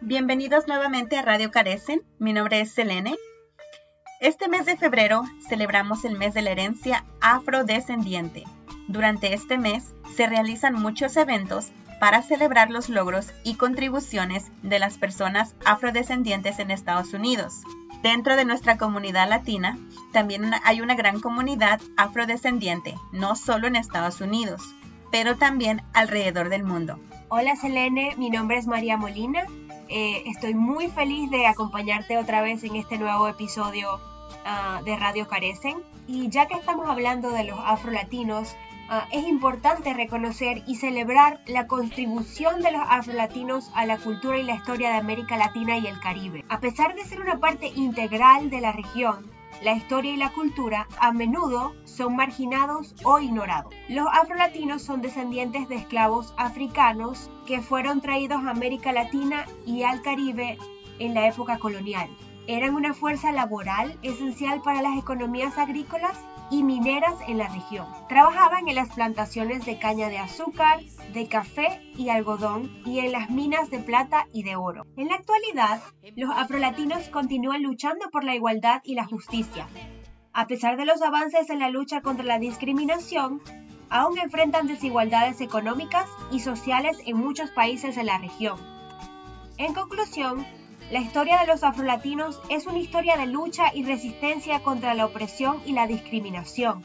Bienvenidos nuevamente a Radio Carecen. Mi nombre es Selene. Este mes de febrero celebramos el mes de la herencia afrodescendiente. Durante este mes se realizan muchos eventos para celebrar los logros y contribuciones de las personas afrodescendientes en Estados Unidos. Dentro de nuestra comunidad latina también hay una gran comunidad afrodescendiente, no solo en Estados Unidos, pero también alrededor del mundo. Hola Selene, mi nombre es María Molina. Eh, estoy muy feliz de acompañarte otra vez en este nuevo episodio ah, de Radio Carecen. Y ya que estamos hablando de los afrolatinos, uh, es importante reconocer y celebrar la contribución de los afrolatinos a la cultura y la historia de América Latina y el Caribe. A pesar de ser una parte integral de la región, la historia y la cultura a menudo son marginados o ignorados. Los afrolatinos son descendientes de esclavos africanos que fueron traídos a América Latina y al Caribe en la época colonial. Eran una fuerza laboral esencial para las economías agrícolas y mineras en la región. Trabajaban en las plantaciones de caña de azúcar, de café y algodón y en las minas de plata y de oro. En la actualidad, los afrolatinos continúan luchando por la igualdad y la justicia. A pesar de los avances en la lucha contra la discriminación, aún enfrentan desigualdades económicas y sociales en muchos países de la región. En conclusión, la historia de los afrolatinos es una historia de lucha y resistencia contra la opresión y la discriminación.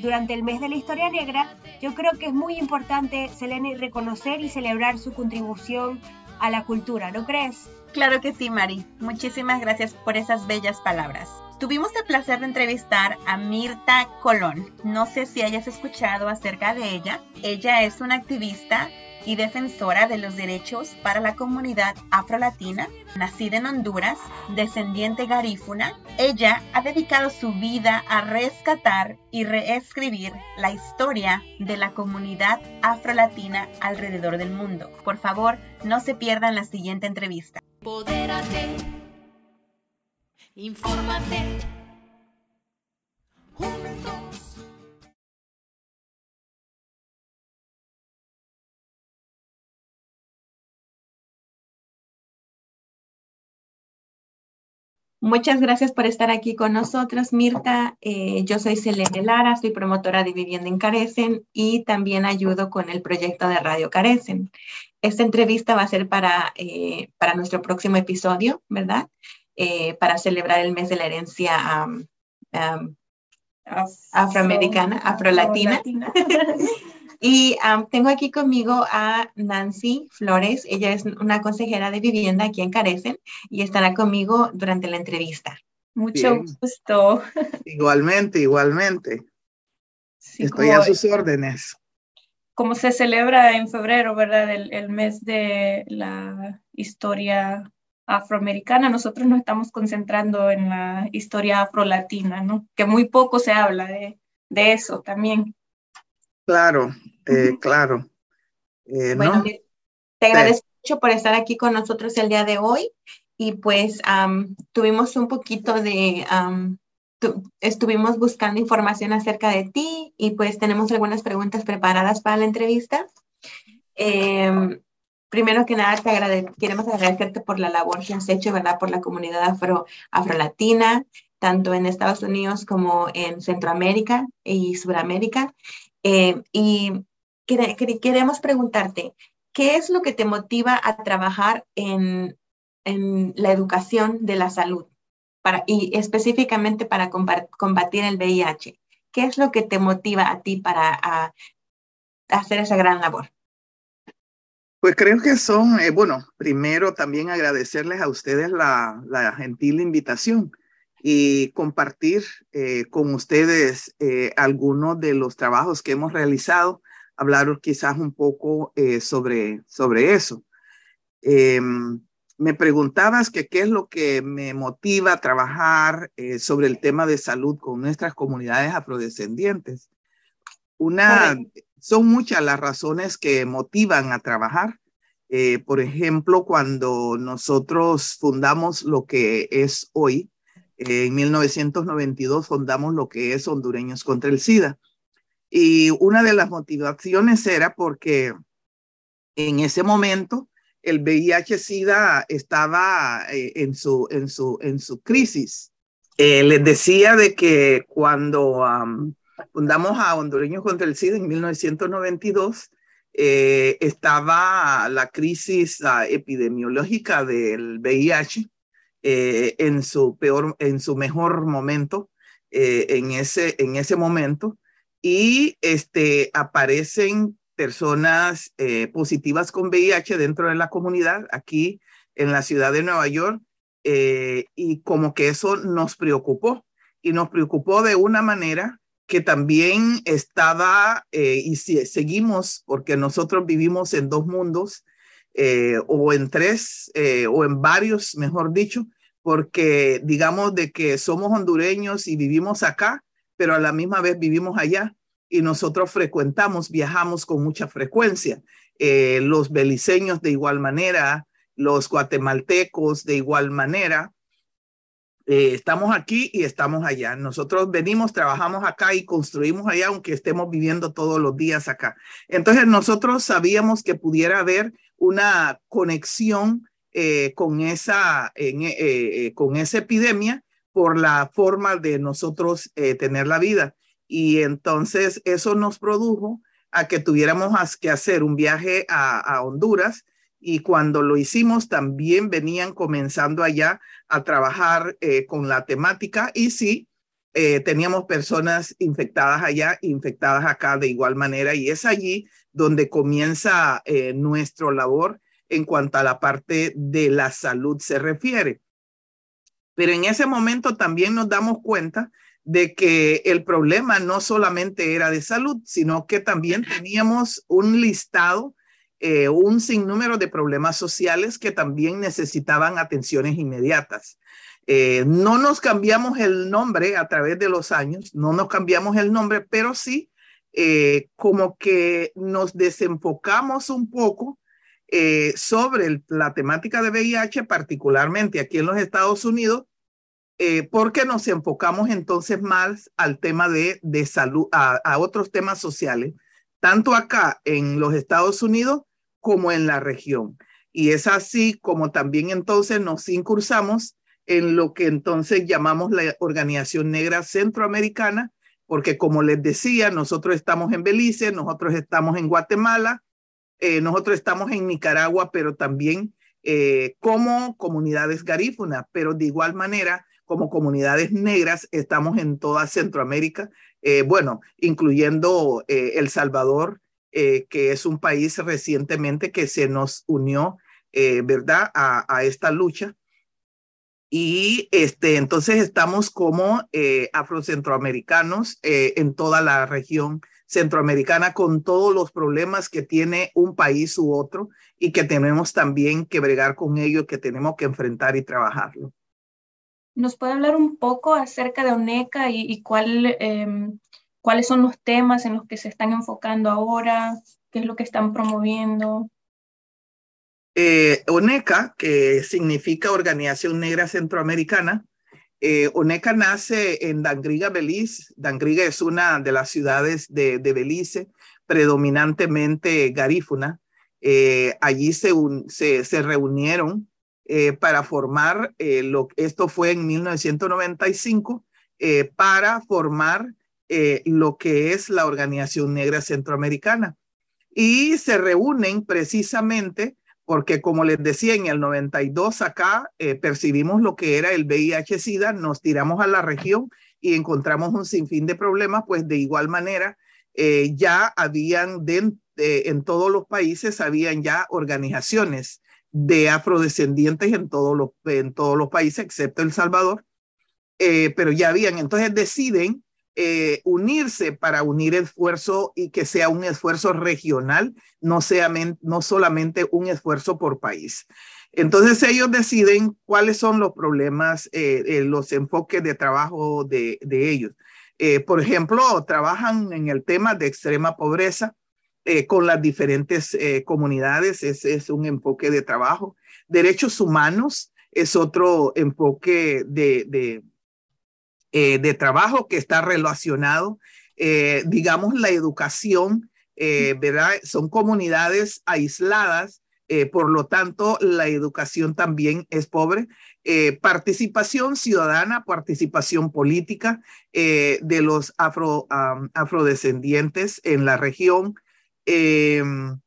Durante el mes de la historia negra, yo creo que es muy importante, Selene, reconocer y celebrar su contribución a la cultura, ¿no crees? Claro que sí, Mari. Muchísimas gracias por esas bellas palabras. Tuvimos el placer de entrevistar a Mirta Colón. No sé si hayas escuchado acerca de ella. Ella es una activista y defensora de los derechos para la comunidad afrolatina, nacida en Honduras, descendiente garífuna, ella ha dedicado su vida a rescatar y reescribir la historia de la comunidad afrolatina alrededor del mundo. Por favor, no se pierdan la siguiente entrevista. infórmate, Muchas gracias por estar aquí con nosotros, Mirta. Eh, yo soy Selene Lara, soy promotora de Vivienda en Carecen y también ayudo con el proyecto de Radio Carecen. Esta entrevista va a ser para, eh, para nuestro próximo episodio, ¿verdad? Eh, para celebrar el mes de la herencia afroamericana, afrolatina. Y tengo aquí conmigo a Nancy Flores. Ella es una consejera de vivienda aquí en Carecen y estará conmigo durante la entrevista. Mucho gusto. Igualmente, igualmente. Estoy a sus órdenes. Como se celebra en febrero, ¿verdad? El, el mes de la historia afroamericana, nosotros nos estamos concentrando en la historia afrolatina, ¿no? Que muy poco se habla de, de eso también. Claro, eh, claro. Eh, bueno, te agradezco mucho por estar aquí con nosotros el día de hoy y pues tuvimos un poquito de, estuvimos buscando información acerca de ti y pues tenemos algunas preguntas preparadas para la entrevista. Em, primero que nada, te queremos agradecerte por la labor que has hecho, ¿verdad? Por la comunidad afro, afrolatina, tanto en Estados Unidos como en Centroamérica y Sudamérica. Eh, y queremos preguntarte, ¿qué es lo que te motiva a trabajar en, la educación de la salud para, y específicamente para combatir el VIH? ¿Qué es lo que te motiva a ti para hacer esa gran labor? Pues creo que son, eh, bueno, primero también agradecerles a ustedes la, la gentil invitación y compartir eh, con ustedes eh, algunos de los trabajos que hemos realizado, hablar quizás un poco eh, sobre, sobre eso. Em, me preguntabas que qué es lo que me motiva a trabajar sobre el tema de salud con nuestras comunidades afrodescendientes. Una, son muchas las razones que motivan a trabajar. por ejemplo, cuando nosotros fundamos lo que es hoy, en 1992 fundamos lo que es Hondureños contra el SIDA. Y una de las motivaciones era porque en ese momento el VIH-Sida estaba en, su, en, su, en su crisis. les decía de que cuando fundamos a Hondureños contra el SIDA en 1992, estaba la crisis epidemiológica del VIH en su peor, en su mejor momento, en, ese, en ese momento y este, aparecen personas eh, positivas con VIH dentro de la comunidad aquí en la ciudad de Nueva York eh, y como que eso nos preocupó y nos preocupó de una manera que también estaba eh, y si, seguimos porque nosotros vivimos en dos mundos o en tres o en varios, mejor dicho, porque digamos de que somos hondureños y vivimos acá, pero a la misma vez vivimos allá y nosotros frecuentamos, viajamos con mucha frecuencia. Eh, los beliceños de igual manera, los guatemaltecos de igual manera. Eh, estamos aquí y estamos allá. Nosotros venimos, trabajamos acá y construimos allá, aunque estemos viviendo todos los días acá. Entonces nosotros sabíamos que pudiera haber una conexión eh, con, esa, con esa epidemia por la forma de nosotros eh, tener la vida. Y entonces eso nos produjo a que tuviéramos que hacer un viaje a, Honduras. Y cuando lo hicimos también venían comenzando allá a trabajar eh, con la temática. Y sí, eh, teníamos personas infectadas allá, infectadas acá de igual manera. Y es allí donde comienza nuestro labor en cuanto a la parte de la salud se refiere. Pero en ese momento también nos damos cuenta de que el problema no solamente era de salud, sino que también teníamos un listado, eh, un sinnúmero de problemas sociales que también necesitaban atenciones inmediatas. Eh, no nos cambiamos el nombre a través de los años, no nos cambiamos el nombre, pero sí eh, como que nos desenfocamos un poco eh, sobre la temática de VIH, particularmente aquí en los Estados Unidos, eh, porque nos enfocamos entonces más al tema de, salud, a, a, otros temas sociales, tanto acá en los Estados Unidos como en la región. Y es así como también entonces nos incursamos en lo que entonces llamamos la Organización Negra Centroamericana, porque como les decía, nosotros estamos en Belice, nosotros estamos en Guatemala, eh, nosotros estamos en Nicaragua, pero también eh, como comunidades garífunas, pero de igual manera como comunidades negras estamos en toda Centroamérica, eh, bueno, incluyendo El Salvador, que es un país recientemente que se nos unió, ¿verdad?, a, a, esta lucha. Y este, entonces estamos como afrocentroamericanos en toda la región centroamericana con todos los problemas que tiene un país u otro y que tenemos también que bregar con ello, que tenemos que enfrentar y trabajarlo. ¿Nos puede hablar un poco acerca de ONECA y, cuál, em, cuáles son los temas en los que se están enfocando ahora? ¿Qué es lo que están promoviendo? Eh, ONECA, que significa Organización Negra Centroamericana, eh, Oneca nace en Dangriga, Belice. Dangriga es una de las ciudades de, Belice, predominantemente garífuna. Eh, allí se, se, reunieron eh, para formar, lo, esto fue en 1995, para formar lo que es la Organización Negra Centroamericana. Y se reúnen precisamente porque como les decía, en el 92 acá eh, percibimos lo que era el VIH-Sida, nos tiramos a la región y encontramos un sinfín de problemas, pues de igual manera eh, ya habían en todos los países, habían ya organizaciones de afrodescendientes en todos los, en todos los países, excepto El Salvador, eh, pero ya habían, entonces deciden eh, unirse para unir esfuerzo y que sea un esfuerzo regional, no, sea no solamente un esfuerzo por país. Entonces ellos deciden cuáles son los problemas, eh, eh, los enfoques de trabajo de, de ellos. por ejemplo, trabajan en el tema de extrema pobreza con las diferentes comunidades, ese es un enfoque de trabajo. Derechos humanos es otro enfoque de, de eh, de trabajo que está relacionado, eh, digamos, la educación, eh, ¿verdad? Son comunidades aisladas por lo tanto, la educación también es pobre. Participación ciudadana, participación política de los afro, afrodescendientes en la región. Em,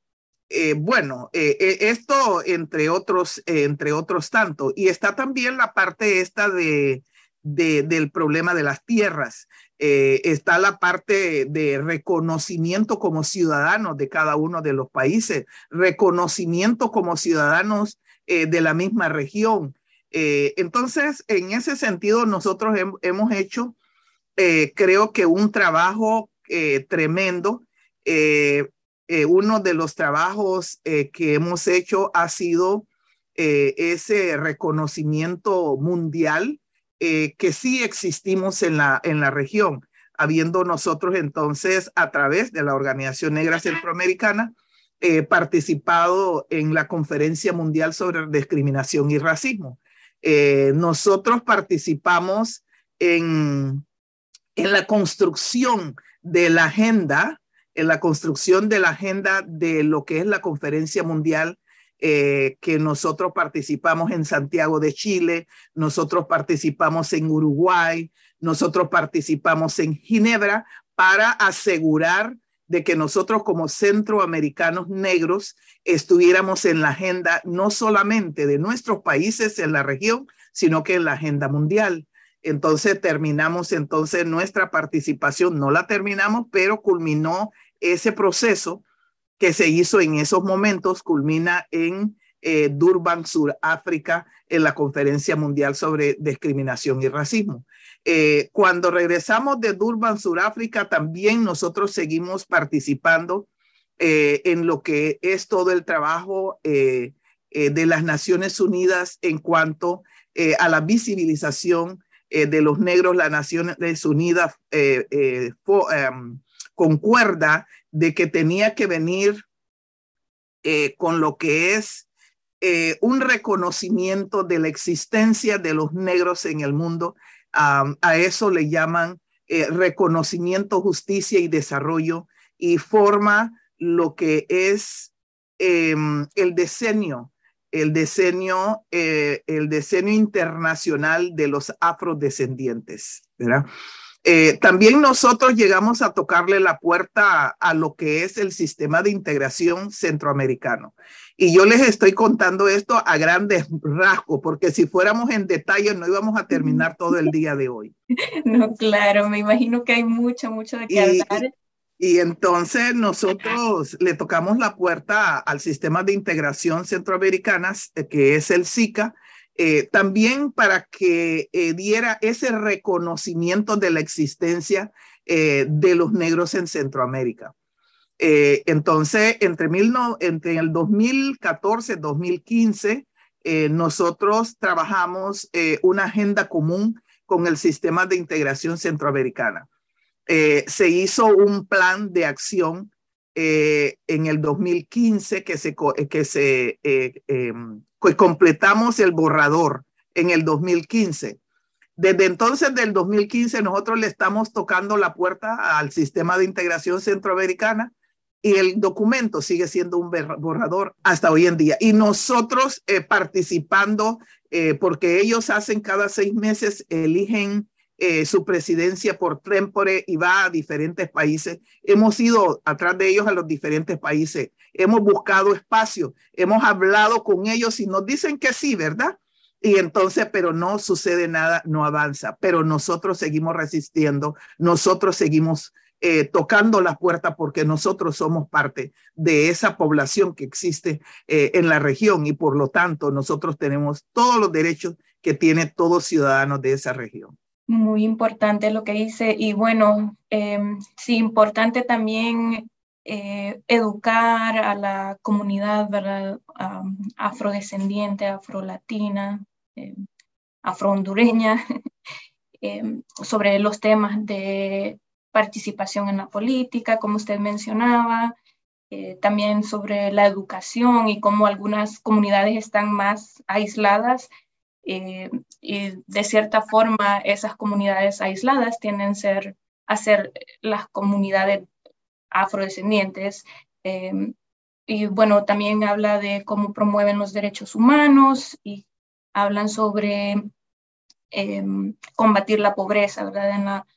bueno, esto entre otros, entre otros tanto. Y está también la parte esta de, del problema de las tierras. Eh, está la parte de reconocimiento como ciudadanos de cada uno de los países, reconocimiento como ciudadanos eh, de la misma región. Eh, entonces, en ese sentido, nosotros hemos hecho, creo que un trabajo tremendo. uno de los trabajos que hemos hecho ha sido ese reconocimiento mundial eh, que sí existimos en la, en la región, habiendo nosotros entonces a través de la Organización Negra Centroamericana eh, participado en la Conferencia Mundial sobre Discriminación y Racismo. Eh, nosotros participamos en, en la construcción de la agenda, en la construcción de la agenda de lo que es la Conferencia Mundial eh, que nosotros participamos en Santiago de Chile, nosotros participamos en Uruguay, nosotros participamos en Ginebra para asegurar de que nosotros como centroamericanos negros estuviéramos en la agenda no solamente de nuestros países en la región, sino que en la agenda mundial. Entonces terminamos entonces nuestra participación, no la terminamos, pero culminó ese proceso que se hizo en esos momentos culmina en eh, Durban, Sudáfrica, en la Conferencia Mundial sobre Discriminación y Racismo. Eh, cuando regresamos de Durban, Sudáfrica, también nosotros seguimos participando eh, en lo que es todo el trabajo de las Naciones Unidas en cuanto a la visibilización de los negros. Las Naciones Unidas em, concuerda de que tenía que venir eh, con lo que es eh, un reconocimiento de la existencia de los negros en el mundo. a eso le llaman eh, reconocimiento, justicia y desarrollo y forma lo que es em, el diseño, el diseño, el diseño internacional de los afrodescendientes, ¿verdad? Eh, también nosotros llegamos a tocarle la puerta a, lo que es el sistema de integración centroamericano. Y yo les estoy contando esto a grandes rasgos, porque si fuéramos en detalle no íbamos a terminar todo el día de hoy. No, claro, me imagino que hay mucho, mucho de qué hablar. Y, y entonces nosotros le tocamos la puerta al sistema de integración centroamericana, eh, que es el SICA, eh, también para que eh, diera ese reconocimiento de la existencia eh, de los negros en Centroamérica. entonces, entre, mil no, entre el 2014 2015, nosotros trabajamos una agenda común con el sistema de integración centroamericana. se hizo un plan de acción en el 2015 que se, que se em, completamos el borrador en el 2015. Desde entonces, del 2015, nosotros le estamos tocando la puerta al sistema de integración centroamericana y el documento sigue siendo un borrador hasta hoy en día. Y nosotros eh, participando, eh, porque ellos hacen cada seis meses, eligen eh, su presidencia por Trempore y va a diferentes países. Hemos ido atrás de ellos a los diferentes países, hemos buscado espacio, hemos hablado con ellos y nos dicen que sí, ¿verdad? Y entonces, pero no sucede nada, no avanza, pero nosotros seguimos resistiendo, nosotros seguimos eh, tocando la puerta porque nosotros somos parte de esa población que existe eh, en la región y por lo tanto nosotros tenemos todos los derechos que tiene todo ciudadano de esa región. Muy importante lo que dice y bueno, em, sí, importante también eh, educar a la comunidad ¿verdad? afrodescendiente, afrolatina, eh, afrohondureña, em, sobre los temas de participación en la política, como usted mencionaba, eh, también sobre la educación y cómo algunas comunidades están más aisladas eh, y de cierta forma esas comunidades aisladas tienden ser, a ser las comunidades afrodescendientes. Eh, y bueno, también habla de cómo promueven los derechos humanos y hablan sobre em, combatir la pobreza, ¿verdad? En la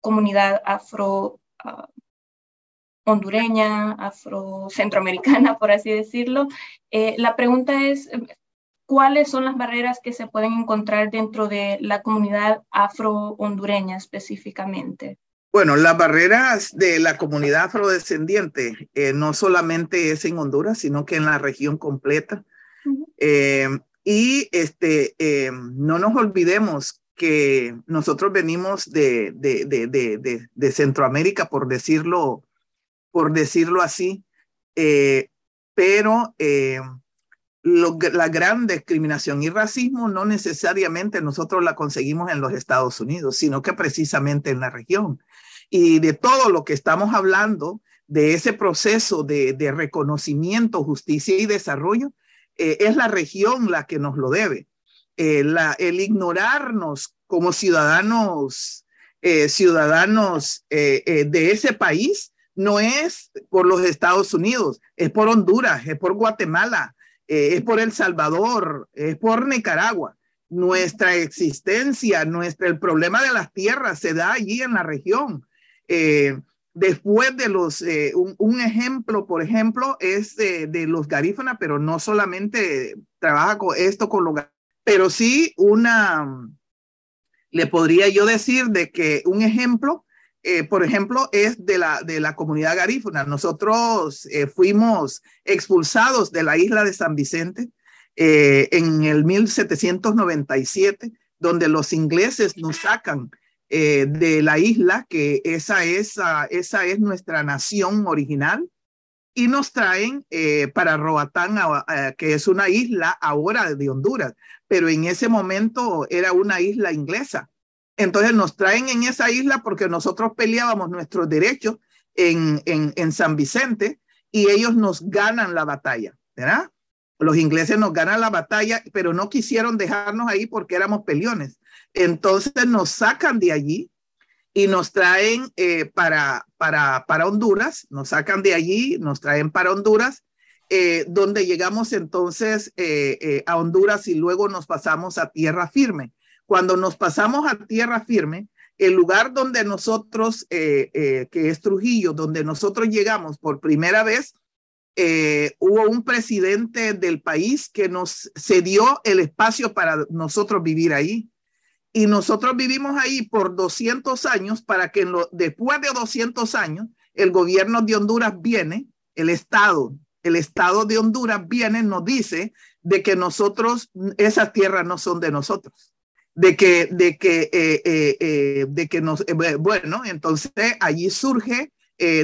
comunidad afro ah, hondureña, afro centroamericana, por así decirlo. Eh, la pregunta es, ¿cuáles son las barreras que se pueden encontrar dentro de la comunidad afro hondureña específicamente? Bueno, las barreras de la comunidad afrodescendiente eh, no solamente es en Honduras, sino que en la región completa. Eh, y este, no nos olvidemos que nosotros venimos de, de, de, de, Centroamérica, por decirlo, por decirlo así, eh, pero la gran discriminación y racismo no necesariamente nosotros la conseguimos en los Estados Unidos, sino que precisamente en la región. Y de todo lo que estamos hablando, de ese proceso de, reconocimiento, justicia y desarrollo, eh, es la región la que nos lo debe. Eh, el ignorarnos como ciudadanos, eh, ciudadanos de ese país no es por los Estados Unidos, es por Honduras, es por Guatemala, es por El Salvador, es por Nicaragua. Nuestra existencia, nuestro, el problema de las tierras se da allí en la región. después de los, un, ejemplo, por ejemplo, es de, los garífuna, pero no solamente trabaja con esto con los pero sí una, le podría yo decir de que un ejemplo, eh, por ejemplo, es de la, de la comunidad garífuna. Nosotros eh, fuimos expulsados de la isla de San Vicente eh, en el 1797, donde los ingleses nos sacan de la isla, que esa es, esa es nuestra nación original, y nos traen para Roatán, que es una isla ahora de Honduras pero en ese momento era una isla inglesa. Entonces nos traen en esa isla porque nosotros peleábamos nuestros derechos en, en, San Vicente y ellos nos ganan la batalla, ¿verdad? Los ingleses nos ganan la batalla, pero no quisieron dejarnos ahí porque éramos peliones. Entonces nos sacan de allí y nos traen eh, para, para, para Honduras, nos sacan de allí, nos traen para Honduras eh, donde llegamos entonces eh, a Honduras y luego nos pasamos a tierra firme. Cuando nos pasamos a tierra firme, el lugar donde nosotros, que es Trujillo, donde nosotros llegamos por primera vez, hubo un presidente del país que nos cedió el espacio para nosotros vivir ahí. Y nosotros vivimos ahí por 200 años para que después de 200 años el gobierno de Honduras viene, el Estado el Estado de Honduras viene, nos dice de que nosotros, esas tierras no son de nosotros, de que, de que, eh, eh, eh, de que nos, bueno, entonces allí surge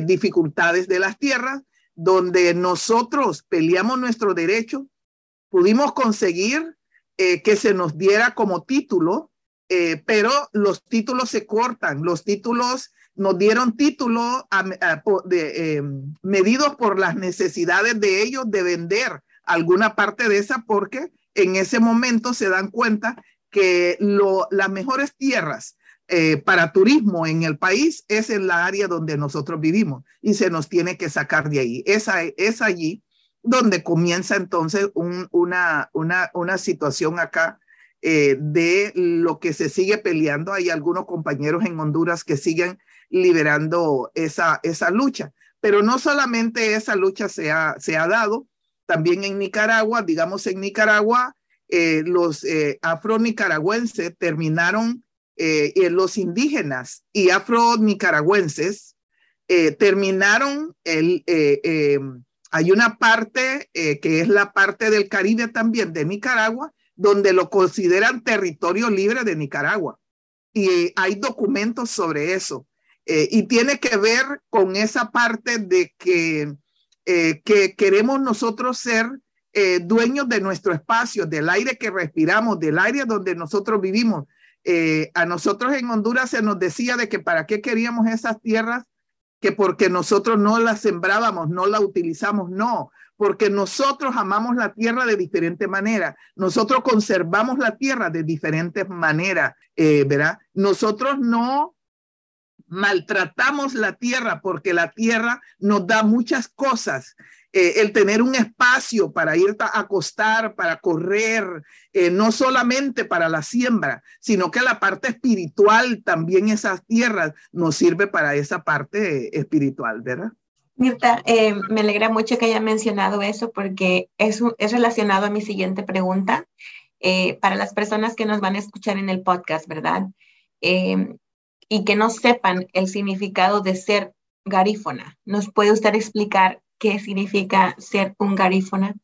dificultades de las tierras, donde nosotros peleamos nuestro derecho, pudimos conseguir que se nos diera como título, pero los títulos se cortan, los títulos nos dieron títulos medidos por las necesidades de ellos de vender alguna parte de esa porque en ese momento se dan cuenta que las mejores tierras eh, para turismo en el país es en la área donde nosotros vivimos y se nos tiene que sacar de ahí. Esa, es allí donde comienza entonces una, una, una situación acá eh, de lo que se sigue peleando. Hay algunos compañeros en Honduras que siguen liberando esa, esa lucha. Pero no solamente esa lucha se ha, se ha dado, también en Nicaragua, digamos en Nicaragua, eh, los eh, afro-nicaragüenses terminaron, eh, los indígenas y afro-nicaragüenses terminaron el... hay una parte que es la parte del Caribe también de Nicaragua, donde lo consideran territorio libre de Nicaragua. Y hay documentos sobre eso. Eh, y tiene que ver con esa parte de que, eh, que queremos nosotros ser eh, dueños de nuestro espacio, del aire que respiramos, del aire donde nosotros vivimos. a nosotros en Honduras se nos decía de que para qué queríamos esas tierras, que porque nosotros no las sembrábamos, no la utilizamos, no, porque nosotros amamos la tierra de diferente manera, nosotros conservamos la tierra de diferentes maneras, ¿verdad? Nosotros no maltratamos la tierra porque la tierra nos da muchas cosas. Eh, el tener un espacio para ir a acostar, para correr, eh, no solamente para la siembra, sino que la parte espiritual también esas tierras nos sirve para esa parte espiritual, ¿verdad? Mirta, eh, me alegra mucho que haya mencionado eso porque es, es relacionado a mi siguiente pregunta para las personas que nos van a escuchar en el podcast, ¿verdad? y que no sepan el significado de ser garífona. ¿Nos puede usted explicar qué significa ser un garífona?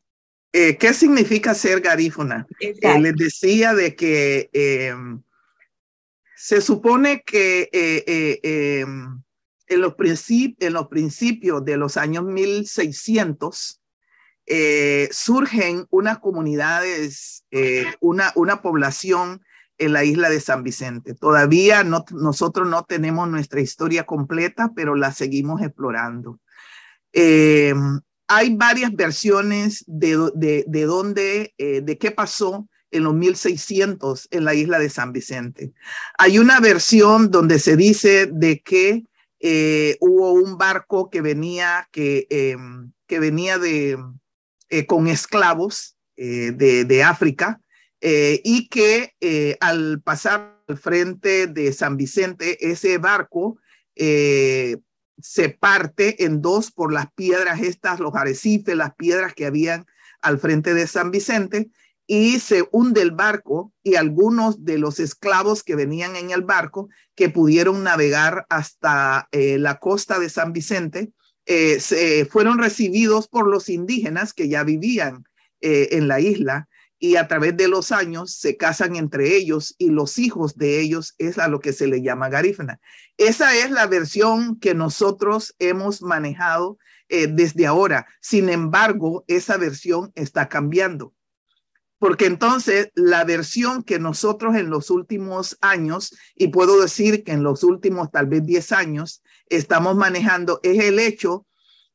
Eh, ¿Qué significa ser garífona? Eh, les decía de que em, se supone que eh, em, en, los en los principios de los años 1600 surgen unas comunidades, una, una población en la isla de San Vicente. Todavía no, nosotros no tenemos nuestra historia completa, pero la seguimos explorando. Eh, hay varias versiones de, de, de dónde, eh, de qué pasó en los 1600 en la isla de San Vicente. Hay una versión donde se dice de que eh, hubo un barco que venía, que, que venía de, con esclavos de, de, África y que al pasar al frente de San Vicente, ese barco se parte en dos por las piedras estas, los arrecifes, las piedras que habían al frente de San Vicente, y se hunde el barco y algunos de los esclavos que venían en el barco, que pudieron navegar hasta eh, la costa de San Vicente, eh, se, fueron recibidos por los indígenas que ya vivían eh, en la isla y a través de los años se casan entre ellos y los hijos de ellos es a lo que se le llama garífuna. Esa es la versión que nosotros hemos manejado eh, desde ahora. Sin embargo, esa versión está cambiando. Porque entonces la versión que nosotros en los últimos años, y puedo decir que en los últimos tal vez 10 años, estamos manejando es el hecho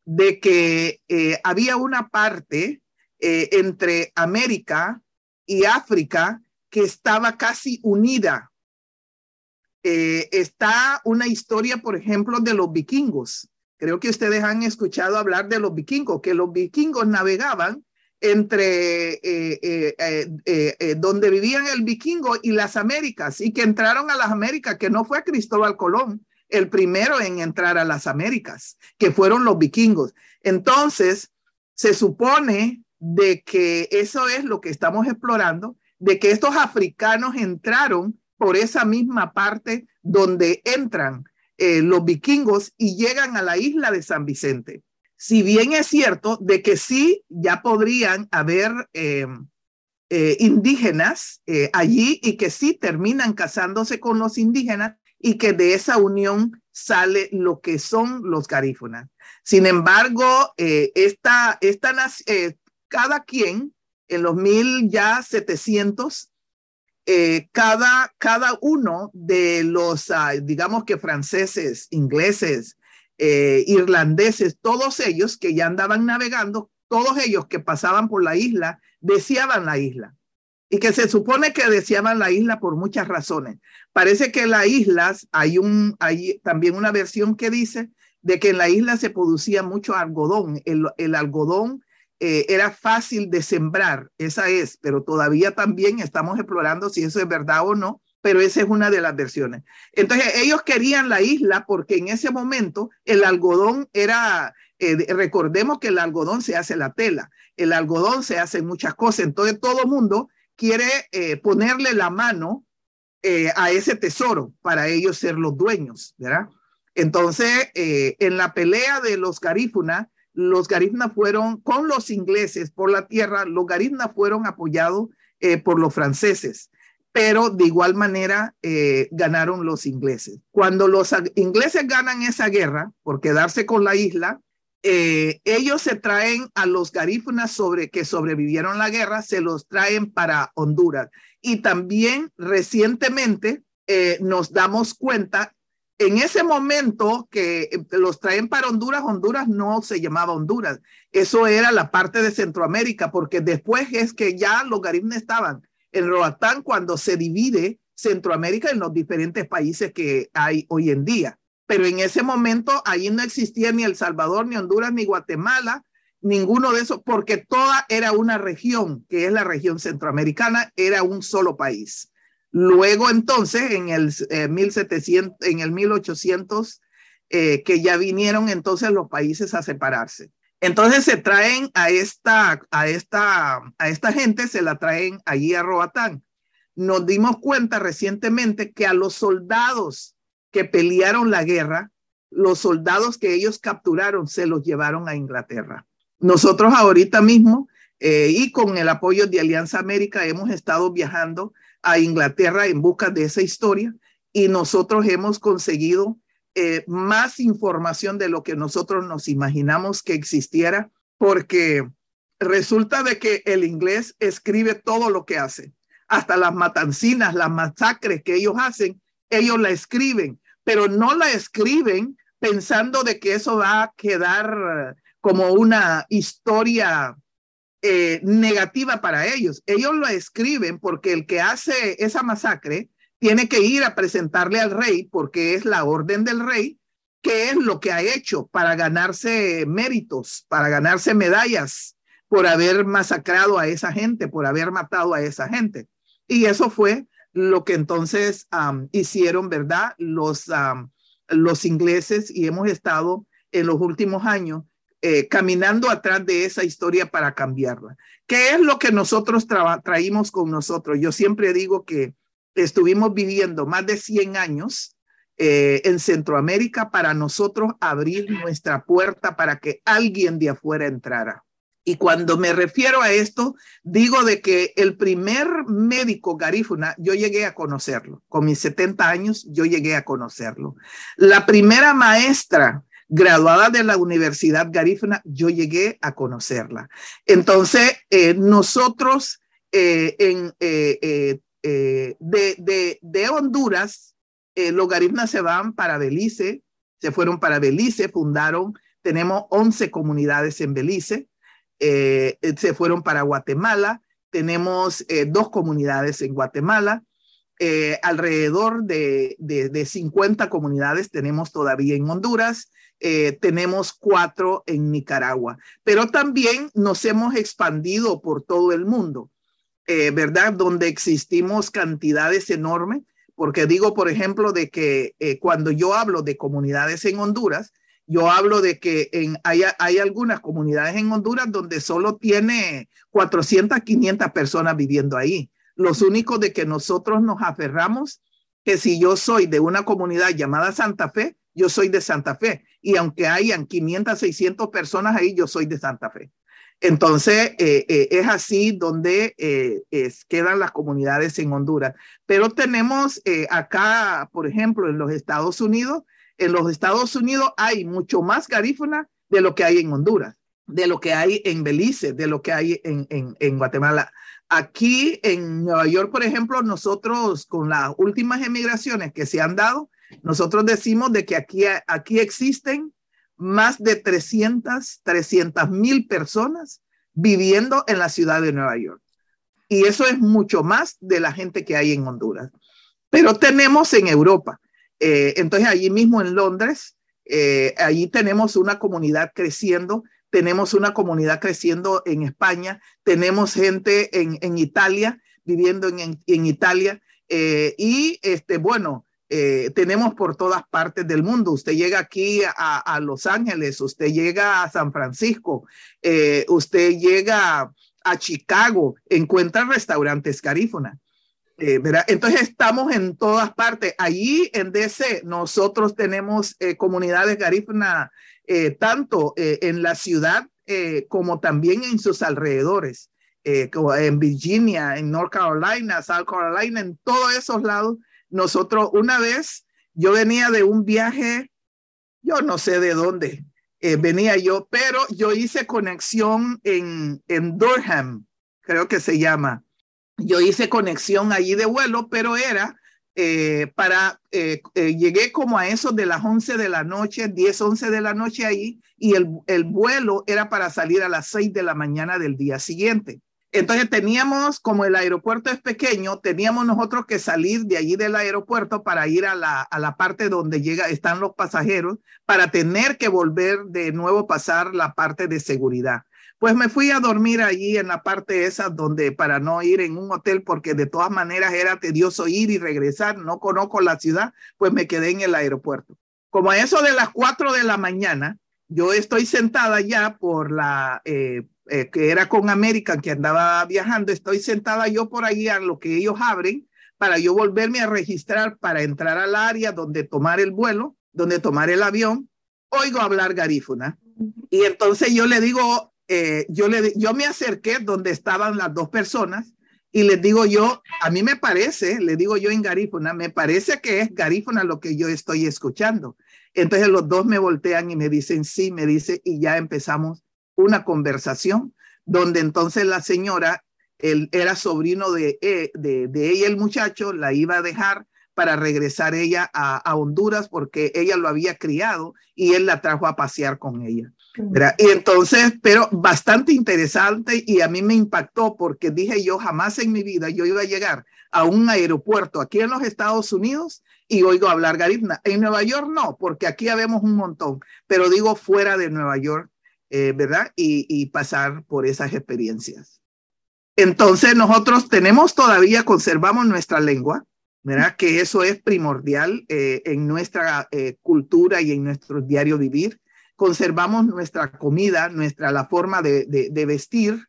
de que eh, había una parte eh, entre América y África que estaba casi unida. Eh, está una historia, por ejemplo, de los vikingos. Creo que ustedes han escuchado hablar de los vikingos, que los vikingos navegaban entre eh, donde vivían el vikingo y las Américas y que entraron a las Américas, que no fue Cristóbal Colón el primero en entrar a las Américas, que fueron los vikingos. Entonces, se supone de que eso es lo que estamos explorando, de que estos africanos entraron por esa misma parte donde entran eh, los vikingos y llegan a la isla de San Vicente. Si bien es cierto de que sí, ya podrían haber em, eh, indígenas eh, allí y que sí terminan casándose con los indígenas y que de esa unión sale lo que son los garífonas. Sin embargo, esta, esta, cada quien en los mil ya setecientos, eh, cada, cada uno de los, ah, digamos que franceses, ingleses, eh, irlandeses, todos ellos que ya andaban navegando, todos ellos que pasaban por la isla, deseaban la isla. Y que se supone que deseaban la isla por muchas razones. Parece que en las islas hay, un, hay también una versión que dice de que en la isla se producía mucho algodón. El, el algodón eh, era fácil de sembrar, esa es, pero todavía también estamos explorando si eso es verdad o no, pero esa es una de las versiones. Entonces, ellos querían la isla porque en ese momento el algodón era, eh, recordemos que el algodón se hace la tela, el algodón se hace muchas cosas, entonces todo mundo quiere eh, ponerle la mano a ese tesoro para ellos ser los dueños, ¿verdad? Entonces, en la pelea de los garífunas, los garífunas fueron con los ingleses por la tierra, los garífunas fueron apoyados eh, por los franceses, pero de igual manera eh, ganaron los ingleses. Cuando los ingleses ganan esa guerra por quedarse con la isla, eh, ellos se traen a los garífunas sobre, que sobrevivieron la guerra, se los traen para Honduras. Y también recientemente nos damos cuenta en ese momento que eh, los traen para Honduras, Honduras no se llamaba Honduras. Eso era la parte de Centroamérica, porque después es que ya los garífunas estaban en Roatán cuando se divide Centroamérica en los diferentes países que hay hoy en día. Pero en ese momento ahí no existía ni El Salvador, ni Honduras, ni Guatemala, ninguno de esos, porque toda era una región, que es la región centroamericana, era un solo país. Luego entonces, en el 1700, eh, en el 1800, eh, que ya vinieron entonces los países a separarse. Entonces se traen a esta, a esta, a esta gente, se la traen allí a Roatán. Nos dimos cuenta recientemente que a los soldados que pelearon la guerra, los soldados que ellos capturaron se los llevaron a Inglaterra. Nosotros ahorita mismo eh, y con el apoyo de Alianza América hemos estado viajando a Inglaterra en busca de esa historia y nosotros hemos conseguido eh, más información de lo que nosotros nos imaginamos que existiera, porque resulta de que el inglés escribe todo lo que hace, hasta las matancinas, las masacres que ellos hacen, ellos la escriben, pero no la escriben pensando de que eso va a quedar como una historia eh, negativa para ellos. Ellos lo escriben porque el que hace esa masacre tiene que ir a presentarle al rey porque es la orden del rey, qué es lo que ha hecho para ganarse méritos, para ganarse medallas por haber masacrado a esa gente, por haber matado a esa gente. Y eso fue lo que entonces hicieron, ¿verdad? Los, los ingleses y hemos estado en los últimos años eh, caminando atrás de esa historia para cambiarla. ¿Qué es lo que nosotros traímos con nosotros? Yo siempre digo que estuvimos viviendo más de 100 años eh, en Centroamérica para nosotros abrir nuestra puerta para que alguien de afuera entrara. Y cuando me refiero a esto, digo de que el primer médico garífuna, yo llegué a conocerlo. Con mis 70 años, yo llegué a conocerlo. La primera maestra graduada de la Universidad Garífuna, yo llegué a conocerla. Entonces, eh, nosotros eh, en eh, de, Honduras, los garífunas se van para Belice, se fueron para Belice, fundaron, tenemos 11 comunidades en Belice, se fueron para Guatemala, tenemos dos comunidades en Guatemala, alrededor de, de, de, 50 comunidades tenemos todavía en Honduras, tenemos cuatro en Nicaragua, pero también nos hemos expandido por todo el mundo. Eh, ¿verdad? Donde existimos cantidades enormes, porque digo, por ejemplo, de que eh, cuando yo hablo de comunidades en Honduras, yo hablo de que en, hay, hay algunas comunidades en Honduras donde solo tiene 400, 500 personas viviendo ahí. Los únicos de que nosotros nos aferramos, que si yo soy de una comunidad llamada Santa Fe, yo soy de Santa Fe. Y aunque hayan 500, 600 personas ahí, yo soy de Santa Fe. Entonces, eh, eh, es así donde eh, quedan las comunidades en Honduras. Pero tenemos acá, por ejemplo, en los Estados Unidos, en los Estados Unidos hay mucho más garífuna de lo que hay en Honduras, de lo que hay en Belice, de lo que hay en, en Guatemala. Aquí en Nueva York, por ejemplo, nosotros con las últimas emigraciones que se han dado, nosotros decimos de que aquí, aquí existen más de 300, 300 mil personas viviendo en la ciudad de Nueva York. Y eso es mucho más de la gente que hay en Honduras. Pero tenemos en Europa. Eh, entonces, allí mismo en Londres, eh, allí tenemos una comunidad creciendo. Tenemos una comunidad creciendo en España. Tenemos gente en, Italia, viviendo en, Italia. Eh, y este, bueno, eh, tenemos por todas partes del mundo. Usted llega aquí a, Los Ángeles, usted llega a San Francisco, eh, usted llega a Chicago, encuentra restaurantes carífona. Eh, Entonces estamos en todas partes. Allí en DC nosotros tenemos comunidades garífuna tanto en la ciudad como también en sus alrededores. en Virginia, en North Carolina, South Carolina, en todos esos lados nosotros una vez, yo venía de un viaje, yo no sé de dónde eh, venía yo, pero yo hice conexión en, en Durham, creo que se llama. Yo hice conexión allí de vuelo, pero era eh, para, eh, llegué como a eso de las 11 de la noche, 10, 11 de la noche ahí, y el, el vuelo era para salir a las 6 de la mañana del día siguiente. Entonces teníamos, como el aeropuerto es pequeño, teníamos nosotros que salir de allí del aeropuerto para ir a la, a la parte donde llega, están los pasajeros, para tener que volver de nuevo pasar la parte de seguridad. Pues me fui a dormir allí en la parte esa donde para no ir en un hotel porque de todas maneras era tedioso ir y regresar, no conozco la ciudad, pues me quedé en el aeropuerto. Como a eso de las cuatro de la mañana, yo estoy sentada ya por la, eh, eh, que era con American, que andaba viajando, estoy sentada yo por ahí a lo que ellos abren para yo volverme a registrar para entrar al área donde tomar el vuelo, donde tomar el avión, oigo hablar garífuna. Y entonces yo le digo, eh, yo, le, yo me acerqué donde estaban las dos personas y les digo yo, a mí me parece, le digo yo en garífuna, me parece que es garífuna lo que yo estoy escuchando. Entonces los dos me voltean y me dicen, sí, me dice, y ya empezamos una conversación donde entonces la señora, él era sobrino de, eh, de, de ella, el muchacho, la iba a dejar para regresar ella a, a, Honduras porque ella lo había criado y él la trajo a pasear con ella. ¿verdad? Y entonces, pero bastante interesante y a mí me impactó porque dije yo jamás en mi vida yo iba a llegar a un aeropuerto aquí en los Estados Unidos y oigo hablar garífuna. En Nueva York no, porque aquí habemos un montón, pero digo fuera de Nueva York, eh, ¿verdad? Y, y pasar por esas experiencias. Entonces nosotros tenemos todavía, conservamos nuestra lengua, ¿verdad? Que eso es primordial eh, en nuestra eh, cultura y en nuestro diario vivir. Conservamos nuestra comida, nuestra, la forma de, de, de vestir.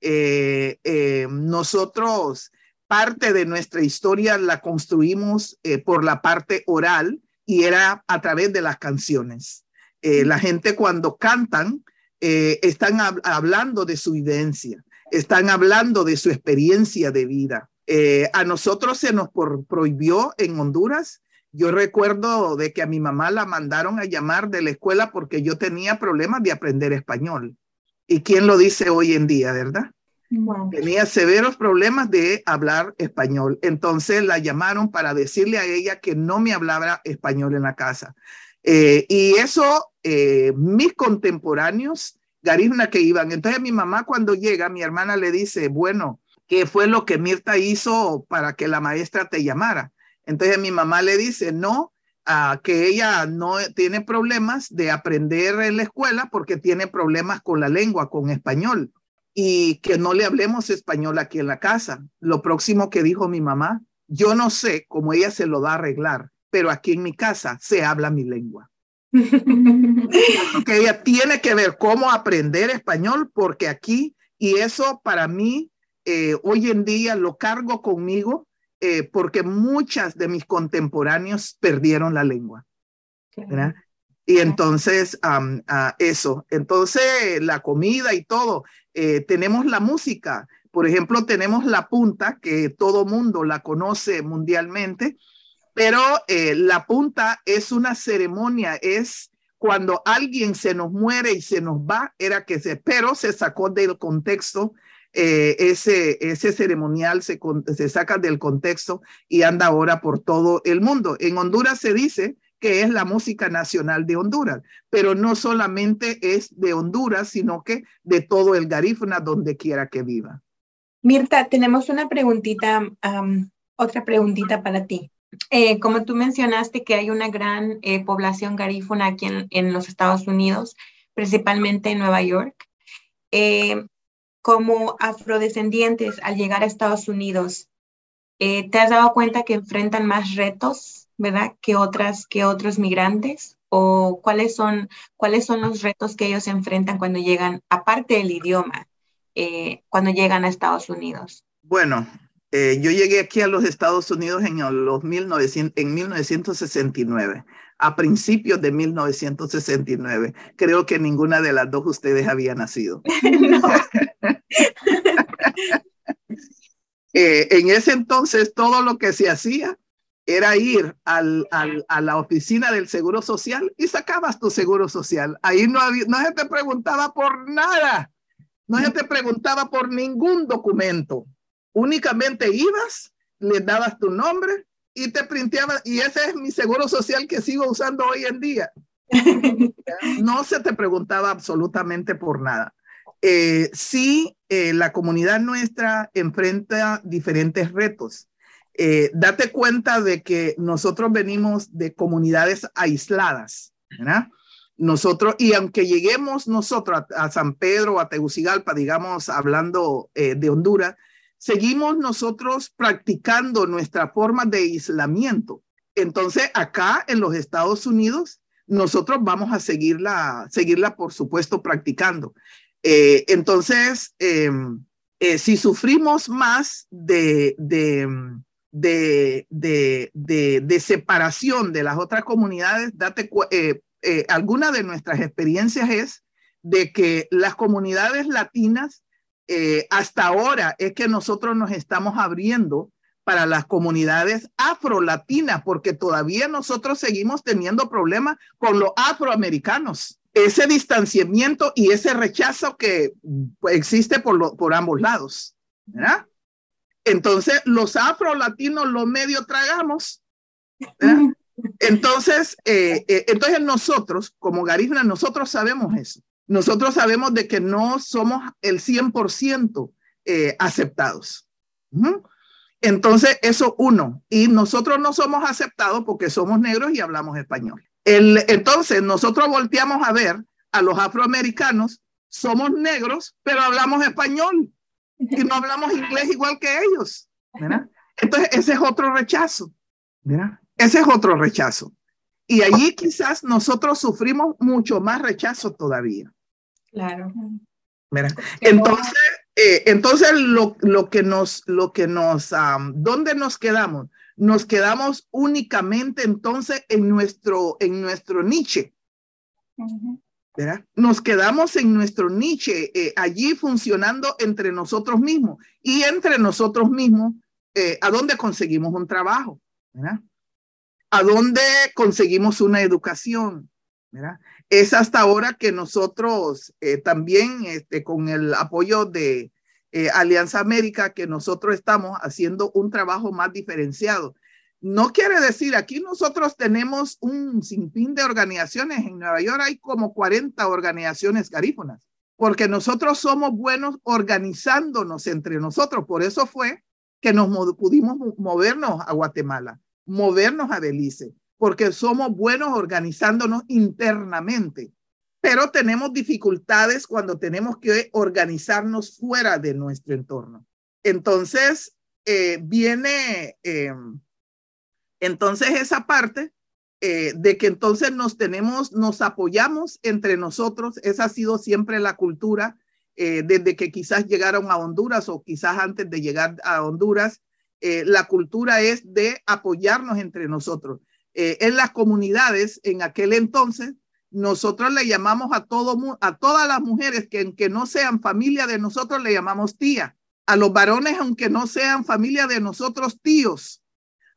Eh, nosotros, parte de nuestra historia la construimos por la parte oral y era a través de las canciones. la gente cuando cantan, están hab hablando de su vivencia, están hablando de su experiencia de vida. Eh, a nosotros se nos prohibió en Honduras. Yo recuerdo de que a mi mamá la mandaron a llamar de la escuela porque yo tenía problemas de aprender español. ¿Y quién lo dice hoy en día, verdad? Wow. Tenía severos problemas de hablar español. Entonces la llamaron para decirle a ella que no me hablaba español en la casa. Eh, y eso, eh, mis contemporáneos, garizna que iban. Entonces mi mamá cuando llega, mi hermana le dice, bueno, qué fue lo que Mirta hizo para que la maestra te llamara. Entonces mi mamá le dice, no, uh, que ella no tiene problemas de aprender en la escuela porque tiene problemas con la lengua, con español, y que no le hablemos español aquí en la casa. Lo próximo que dijo mi mamá, yo no sé cómo ella se lo va a arreglar, pero aquí en mi casa se habla mi lengua. que ella tiene que ver cómo aprender español porque aquí, y eso para mí eh, hoy en día lo cargo conmigo eh, porque muchas de mis contemporáneos perdieron la lengua. ¿verdad? Y entonces, um, uh, eso, entonces la comida y todo, eh, tenemos la música, por ejemplo, tenemos la punta, que todo mundo la conoce mundialmente, pero eh, la punta es una ceremonia, es cuando alguien se nos muere y se nos va, era que se, pero se sacó del contexto eh, ese, ese ceremonial se, se saca del contexto y anda ahora por todo el mundo. En Honduras se dice que es la música nacional de Honduras, pero no solamente es de Honduras, sino que de todo el Garífuna, donde quiera que viva. Mirta, tenemos una preguntita, otra preguntita para ti. Eh, como tú mencionaste que hay una gran eh, población garífuna aquí en, los Estados Unidos, principalmente en Nueva York, eh, como afrodescendientes al llegar a Estados Unidos, ¿te has dado cuenta que enfrentan más retos, verdad, que otras, que otros migrantes? ¿O cuáles son, cuáles son los retos que ellos enfrentan cuando llegan, aparte del idioma, cuando llegan a Estados Unidos? Bueno, eh, yo llegué aquí a los Estados Unidos en, los 1900, en 1969 a principios de 1969. Creo que ninguna de las dos ustedes había nacido. eh, en ese entonces todo lo que se hacía era ir al, al, a la oficina del Seguro Social y sacabas tu Seguro Social. Ahí no, había, no se te preguntaba por nada, no se te preguntaba por ningún documento. Únicamente ibas, le dabas tu nombre y te printeaba, y ese es mi seguro social que sigo usando hoy en día. No se te preguntaba absolutamente por nada. Eh, sí, eh, la comunidad nuestra enfrenta diferentes retos. Eh, date cuenta de que nosotros venimos de comunidades aisladas, ¿verdad? Nosotros, y aunque lleguemos nosotros a, San Pedro o a Tegucigalpa, digamos, hablando eh, de Honduras, seguimos nosotros practicando nuestra forma de aislamiento. Entonces, acá en los Estados Unidos, nosotros vamos a seguirla, seguirla por supuesto, practicando. Eh, entonces, em, eh, si sufrimos más de, de, de, de, separación de las otras comunidades, eh, alguna de nuestras experiencias es de que las comunidades latinas, hasta ahora es que nosotros nos estamos abriendo para las comunidades afrolatinas, porque todavía nosotros seguimos teniendo problemas con los afroamericanos. Ese distanciamiento y ese rechazo que pues, existe por, por ambos lados, ¿verdad? Entonces, los afrolatinos los medio tragamos, ¿verdad? Entonces, eh, eh, entonces nosotros, como Garífuna, nosotros sabemos eso. Nosotros sabemos de que no somos el 100% eh, aceptados. Entonces, eso uno. Y nosotros no somos aceptados porque somos negros y hablamos español. El, entonces, nosotros volteamos a ver a los afroamericanos, somos negros, pero hablamos español y no hablamos inglés igual que ellos. Entonces, ese es otro rechazo. Ese es otro rechazo. Y allí quizás nosotros sufrimos mucho más rechazo todavía. Claro. Entonces, eh, entonces lo, lo, que nos, lo que nos, ¿dónde nos quedamos? Nos quedamos únicamente entonces en nuestro, en nuestro niche. ¿verdad? Nos quedamos en nuestro niche, eh, allí funcionando entre nosotros mismos y entre nosotros mismos, eh, ¿a dónde conseguimos un trabajo? ¿verdad? ¿A dónde conseguimos una educación? Es hasta ahora que nosotros eh, también, este, con el apoyo de eh, Alianza América, que nosotros estamos haciendo un trabajo más diferenciado. No quiere decir, aquí nosotros tenemos un sinfín de organizaciones. En Nueva York hay como 40 organizaciones garífonas, porque nosotros somos buenos organizándonos entre nosotros. Por eso fue que nos pudimos movernos a Guatemala, movernos a Belice, porque somos buenos organizándonos internamente, pero tenemos dificultades cuando tenemos que organizarnos fuera de nuestro entorno. Entonces, eh, viene em, entonces esa parte eh, de que entonces nos tenemos, nos apoyamos entre nosotros, esa ha sido siempre la cultura eh, desde que quizás llegaron a Honduras o quizás antes de llegar a Honduras, la cultura es de apoyarnos entre nosotros. Eh, en las comunidades en aquel entonces, nosotros le llamamos a, todo, a todas las mujeres que, que no sean familia de nosotros, le llamamos tía. A los varones, aunque no sean familia de nosotros, tíos.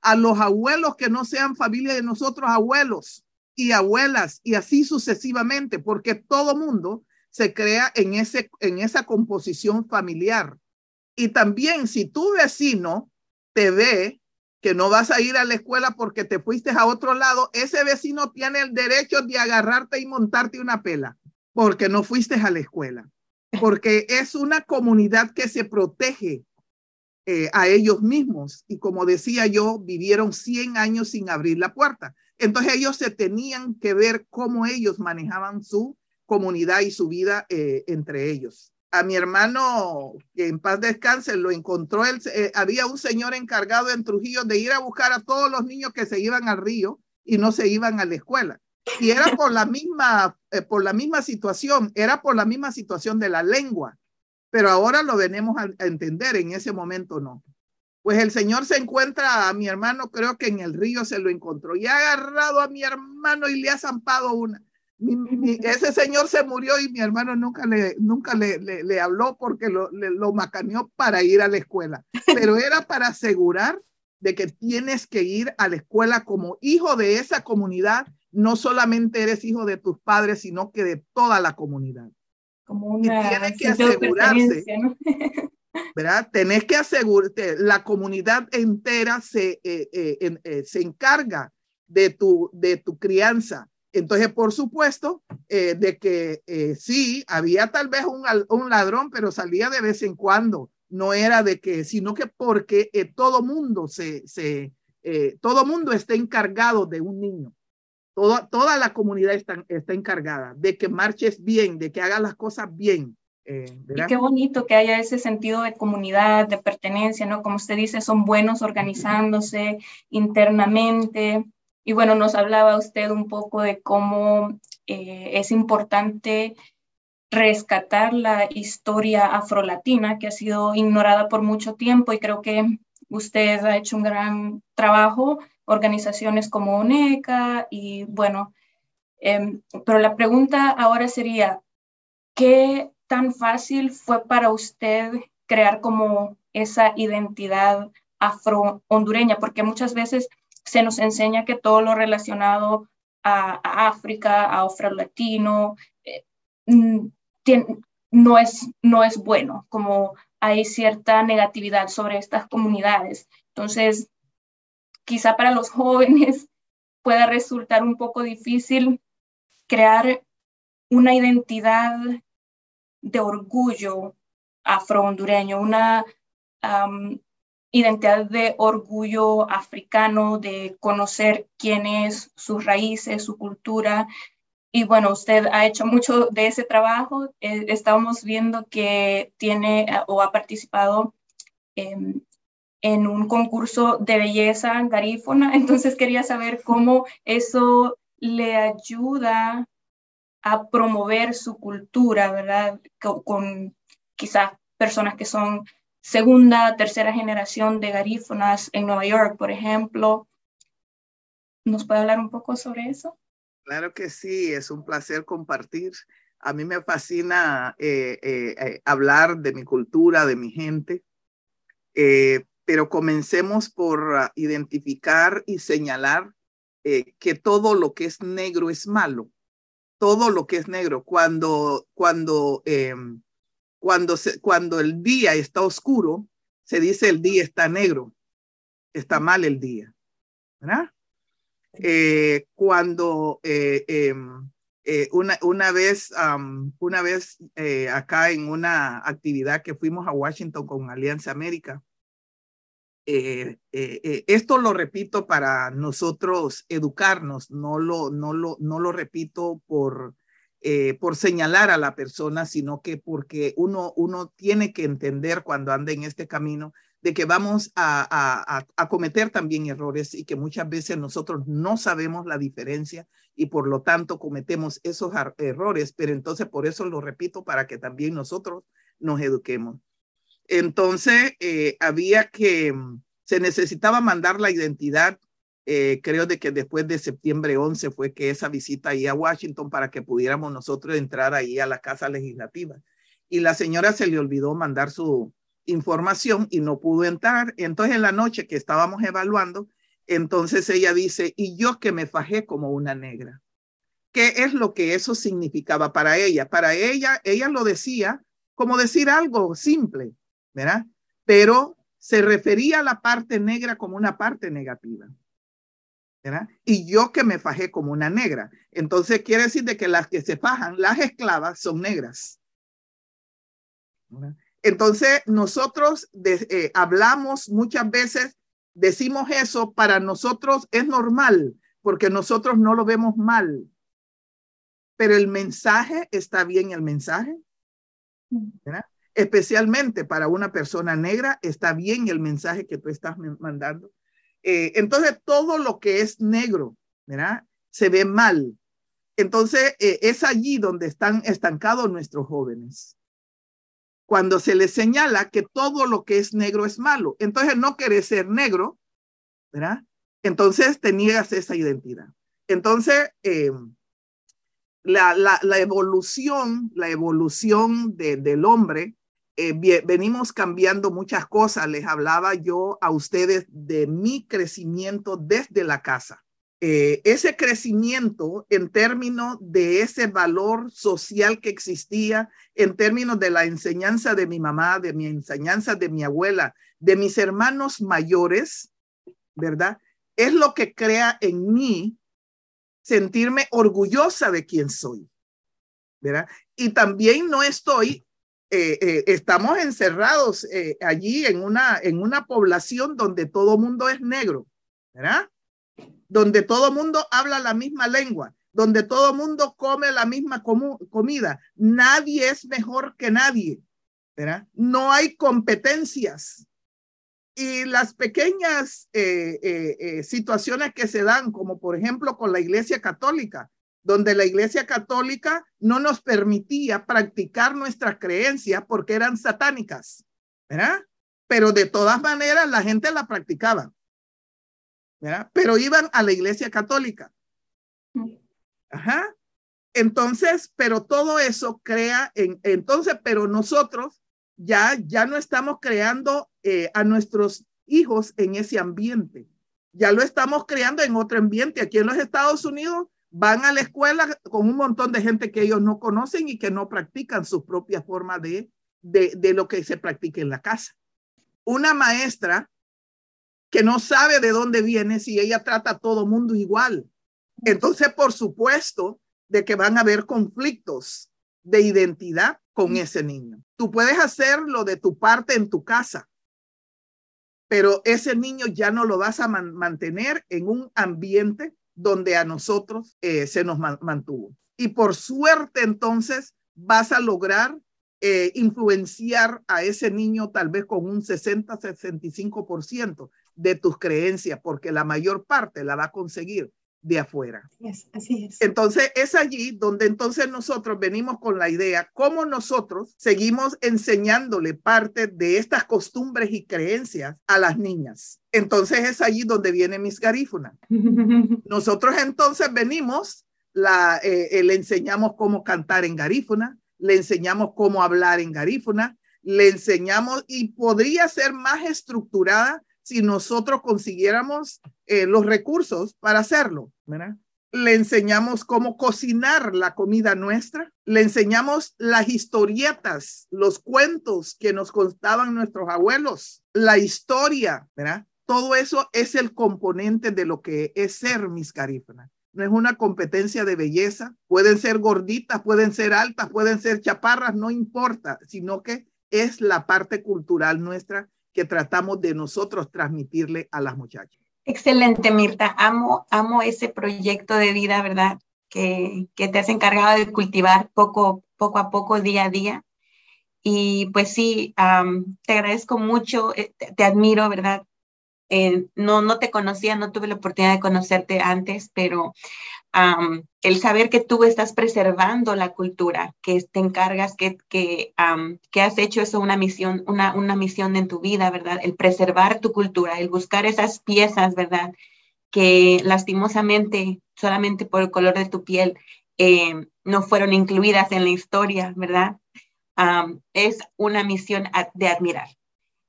A los abuelos que no sean familia de nosotros, abuelos y abuelas, y así sucesivamente, porque todo mundo se crea en, ese, en esa composición familiar. Y también si tu vecino te ve que no vas a ir a la escuela porque te fuiste a otro lado, ese vecino tiene el derecho de agarrarte y montarte una pela porque no fuiste a la escuela, porque es una comunidad que se protege eh, a ellos mismos. Y como decía yo, vivieron 100 años sin abrir la puerta. Entonces ellos se tenían que ver cómo ellos manejaban su comunidad y su vida eh, entre ellos a mi hermano, que en paz descanse, lo encontró, eh, había un señor encargado en Trujillo de ir a buscar a todos los niños que se iban al río y no se iban a la escuela. Y era por la misma, eh, por la misma situación, era por la misma situación de la lengua. Pero ahora lo venimos a, a entender, en ese momento no. Pues el Señor se encuentra a mi hermano, creo que en el río se lo encontró y ha agarrado a mi hermano y le ha zampado una ese señor se murió y mi hermano nunca le, nunca le, le, habló porque lo, lo macaneó para ir a la escuela, pero era para asegurar de que tienes que ir a la escuela como hijo de esa comunidad, no solamente eres hijo de tus padres, sino que de toda la comunidad. Como una y tienes que asegurarse, ¿verdad? Tenés que asegurarte, la comunidad entera se, eh, eh, eh, se encarga de tu, de tu crianza entonces, por supuesto, eh, de que eh, sí, había tal vez un, un, ladrón, pero salía de vez en cuando. No era de que, sino que porque eh, todo mundo se, se todo mundo está encargado de un niño. Toda, toda la comunidad está, está encargada de que marches bien, de que hagas las cosas bien. Y qué bonito que haya ese sentido de comunidad, de pertenencia, ¿no? Como usted dice, son buenos organizándose internamente. Y bueno, nos hablaba usted un poco de cómo eh, es importante rescatar la historia afrolatina que ha sido ignorada por mucho tiempo y creo que usted ha hecho un gran trabajo, organizaciones como ONECA y bueno, em, pero la pregunta ahora sería, ¿qué tan fácil fue para usted crear como esa identidad afro-hondureña? Porque muchas veces se nos enseña que todo lo relacionado a, África, a afro-latino, eh, mm, no, es, no es bueno, como hay cierta negatividad sobre estas comunidades. Entonces, quizá para los jóvenes pueda resultar un poco difícil crear una identidad de orgullo afro-hondureño, una identidad de orgullo africano, de conocer quién es, sus raíces, su cultura. Y bueno, usted ha hecho mucho de ese trabajo. Eh, estamos viendo que tiene eh, o ha participado en, en un concurso de belleza garífona. Entonces quería saber cómo eso le ayuda a promover su cultura, ¿verdad? Con, quizás personas que son segunda, tercera generación de garífonas en Nueva York, por ejemplo. ¿Nos puede hablar un poco sobre eso? Claro que sí, es un placer compartir. A mí me fascina eh, eh, eh, hablar de mi cultura, de mi gente, pero comencemos por ah, identificar y señalar que todo lo que es negro es malo todo lo que es negro. Cuando, cuando, em, cuando, se, cuando el día está oscuro, se dice el día está negro. Está mal el día. ¿Verdad? Eh, cuando eh, em, eh, una, una vez, una vez acá en una actividad que fuimos a Washington con Alianza América, eh, eh, eh, esto lo repito para nosotros educarnos, no lo, no lo, no lo repito por, por señalar a la persona, sino que porque uno, uno tiene que entender cuando anda en este camino de que vamos a, a, a, cometer también errores y que muchas veces nosotros no sabemos la diferencia y por lo tanto cometemos esos errores, pero entonces por eso lo repito para que también nosotros nos eduquemos. Entonces, eh, había que, mm, se necesitaba mandar la identidad, eh, creo de que después de septiembre 11 fue que esa visita ahí a Washington para que pudiéramos nosotros entrar ahí a la Casa Legislativa. Y la señora se le olvidó mandar su información y no pudo entrar. Entonces, en la noche que estábamos evaluando, entonces ella dice, y yo que me fajé como una negra. ¿Qué es lo que eso significaba para ella? Para ella, ella lo decía como decir algo simple. ¿verdad? Pero se refería a la parte negra como una parte negativa. Y yo que me fajé como una negra. Entonces quiere decir de que las que se fajan, las esclavas, son negras. Entonces nosotros eh, hablamos muchas veces, decimos eso, para nosotros es normal, porque nosotros no lo vemos mal. Pero el mensaje está bien, el mensaje. especialmente para una persona negra, está bien el mensaje que tú estás mandando. Eh, entonces, todo lo que es negro. Se ve mal. Entonces, eh, es allí donde están estancados nuestros jóvenes. Cuando se les señala que todo lo que es negro es malo. Entonces, no querés ser negro. Entonces, te niegas esa identidad. Entonces, eh, la, evolución, la evolución de, del hombre eh, venimos cambiando muchas cosas. Les hablaba yo a ustedes de mi crecimiento desde la casa. Eh, ese crecimiento en términos de ese valor social que existía, en términos de la enseñanza de mi mamá, de mi enseñanza de mi abuela, de mis hermanos mayores, ¿verdad? Es lo que crea en mí sentirme orgullosa de quien soy, ¿verdad? Y también no estoy eh, eh, estamos encerrados eh, allí en una, en una población donde todo mundo es negro, ¿verdad? donde todo mundo habla la misma lengua, donde todo mundo come la misma comida. Nadie es mejor que nadie. ¿verdad? No hay competencias. Y las pequeñas situaciones que se dan, como por ejemplo con la Iglesia Católica, donde la Iglesia Católica no nos permitía practicar nuestras creencias porque eran satánicas, ¿verdad? Pero de todas maneras la gente la practicaba, ¿verdad? Pero iban a la Iglesia Católica. Ajá. Entonces, pero todo eso crea, en, entonces, pero nosotros ya, ya no estamos creando eh, a nuestros hijos en ese ambiente. Ya lo estamos creando en otro ambiente. Aquí en los Estados Unidos van a la escuela con un montón de gente que ellos no conocen y que no practican su propia forma de, de, de lo que se practica en la casa. Una maestra que no sabe de dónde viene si ella trata a todo mundo igual. Entonces, por supuesto, de que van a haber conflictos de identidad con ese niño. Tú puedes hacer lo de tu parte en tu casa, pero ese niño ya no lo vas a mantener en un ambiente donde a nosotros eh, se nos mantuvo. Y por suerte entonces vas a lograr eh, influenciar a ese niño tal vez con un 60-65% de tus creencias, porque la mayor parte la va a conseguir de afuera. así es. Entonces es allí donde entonces nosotros venimos con la idea, cómo nosotros seguimos enseñándole parte de estas costumbres y creencias a las niñas. Entonces es allí donde viene Miss Garífuna. Nosotros entonces venimos, la, eh, le enseñamos cómo cantar en Garífuna, le enseñamos cómo hablar en Garífuna, le enseñamos y podría ser más estructurada si nosotros consiguiéramos eh, los recursos para hacerlo, ¿verdad? Le enseñamos cómo cocinar la comida nuestra, le enseñamos las historietas, los cuentos que nos contaban nuestros abuelos, la historia, ¿verdad? Todo eso es el componente de lo que es ser miscarífona. No es una competencia de belleza, pueden ser gorditas, pueden ser altas, pueden ser chaparras, no importa, sino que es la parte cultural nuestra que tratamos de nosotros transmitirle a las muchachas. Excelente, Mirta. Amo, amo ese proyecto de vida, ¿verdad? Que, que te has encargado de cultivar poco, poco a poco, día a día. Y pues sí, te agradezco mucho, eh, te, admiro, ¿verdad? Eh, no, no te conocía, no tuve la oportunidad de conocerte antes, pero el saber que tú estás preservando la cultura, que te encargas, que, que, que has hecho eso una misión, una, una misión en tu vida, ¿verdad? El preservar tu cultura, el buscar esas piezas, ¿verdad? Que lastimosamente, solamente por el color de tu piel, eh, no fueron incluidas en la historia, ¿verdad? es una misión de admirar.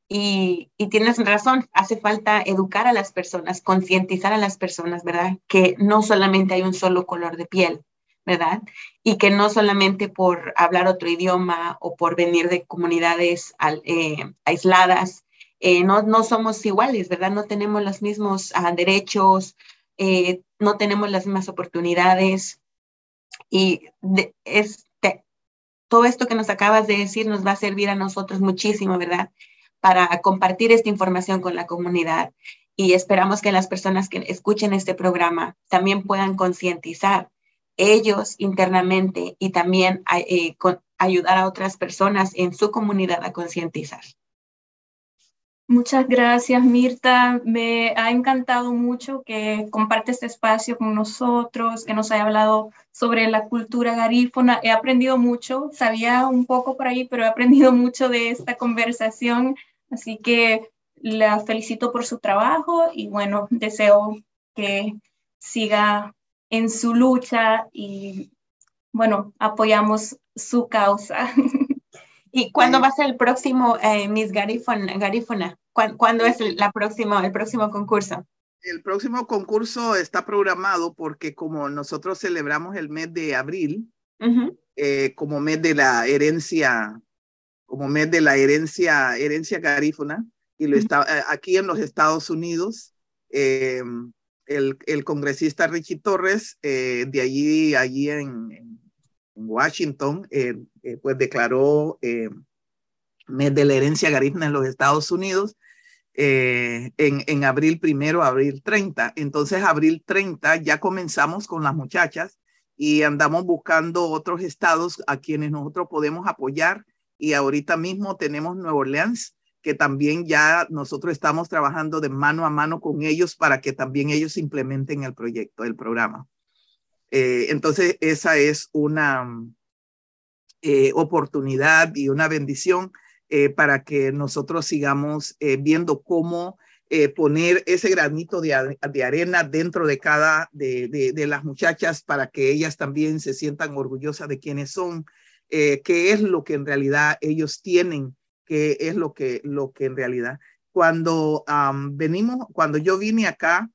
Y, tienes razón, hace falta educar a las personas, concientizar a las personas, ¿verdad? Que no solamente hay un solo color de piel, ¿verdad? Y que no solamente por hablar otro idioma o por venir de comunidades eh, aisladas, eh, no, no somos iguales, ¿verdad? No tenemos los mismos ah, derechos, eh, no tenemos las mismas oportunidades. Y es, todo esto que nos acabas de decir nos va a servir a nosotros muchísimo, ¿verdad? Para compartir esta información con la comunidad y esperamos que las personas que escuchen este programa también puedan concientizar ellos internamente y también eh, ayudar a otras personas en su comunidad a concientizar. Muchas gracias, Mirta. Me ha encantado mucho que comparte este espacio con nosotros, que nos haya hablado sobre la cultura garífona. He aprendido mucho, sabía un poco por ahí, pero he aprendido mucho de esta conversación. Así que la felicito por su trabajo y bueno, deseo que siga en su lucha y bueno, apoyamos su causa. ¿Y cuándo va a ser el próximo eh, Miss Garífona? ¿Cuándo, es la próxima, el próximo concurso? El próximo concurso está programado porque como nosotros celebramos el mes de abril, eh, como mes de la herencia, como mes de la herencia, herencia garífona, y lo está eh, aquí en los Estados Unidos, el, el, congresista Richie Torres, de allí, allí en en Washington, eh, eh, pues declaró eh, mes de la herencia garífuna en los Estados Unidos. eh, en, en abril primero, abril 30. Entonces, abril 30 ya comenzamos con las muchachas y andamos buscando otros estados a quienes nosotros podemos apoyar. Y ahorita mismo tenemos Nueva Orleans, que también ya nosotros estamos trabajando de mano a mano con ellos para que también ellos implementen el proyecto, el programa. Eh, entonces, esa es una eh, oportunidad y una bendición eh, para que nosotros sigamos viendo cómo poner ese granito de, de, arena dentro de cada de, de, de, las muchachas para que ellas también se sientan orgullosas de quiénes son, qué es lo que en realidad ellos tienen, qué es lo que, lo que en realidad. Cuando venimos, cuando yo vine acá,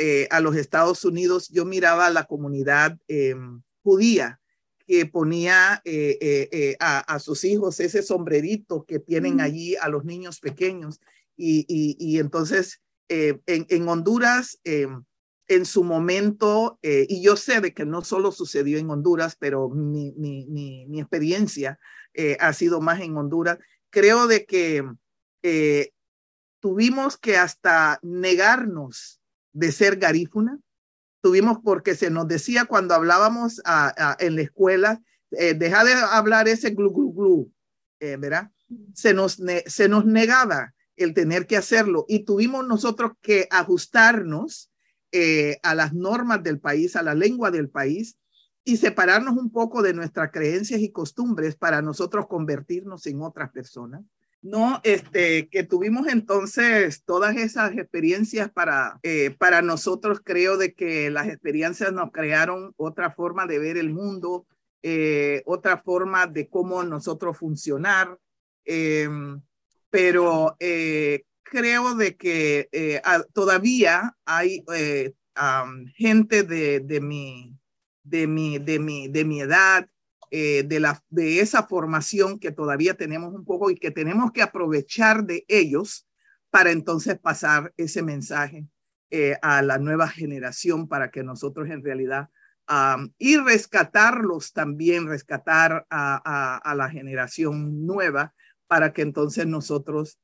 eh, a los Estados Unidos, yo miraba a la comunidad eh, judía que ponía eh, a, sus hijos ese sombrerito que tienen allí a los niños pequeños. Y, entonces en, Honduras, en su momento, y yo sé de que no solo sucedió en Honduras, pero mi, mi, mi experiencia ha sido más en Honduras, creo de que tuvimos que hasta negarnos de ser garífuna. Tuvimos porque se nos decía cuando hablábamos en la escuela, eh, deja de hablar ese glu, glu, glu, eh, ¿verdad? Se nos, se nos negaba el tener que hacerlo y tuvimos nosotros que ajustarnos eh, a las normas del país, a la lengua del país y separarnos un poco de nuestras creencias y costumbres para nosotros convertirnos en otras personas. No, este, que tuvimos entonces todas esas experiencias para, eh, para nosotros, creo de que las experiencias nos crearon otra forma de ver el mundo, eh, otra forma de cómo nosotros funcionar, em, pero eh, creo de que todavía hay gente de, de, mi, de, mi, de, mi, de mi edad eh, de, la, de esa formación que todavía tenemos un poco y que tenemos que aprovechar de ellos para entonces pasar ese mensaje eh, a la nueva generación para que nosotros en realidad y rescatarlos también, rescatar a, a, la generación nueva para que entonces nosotros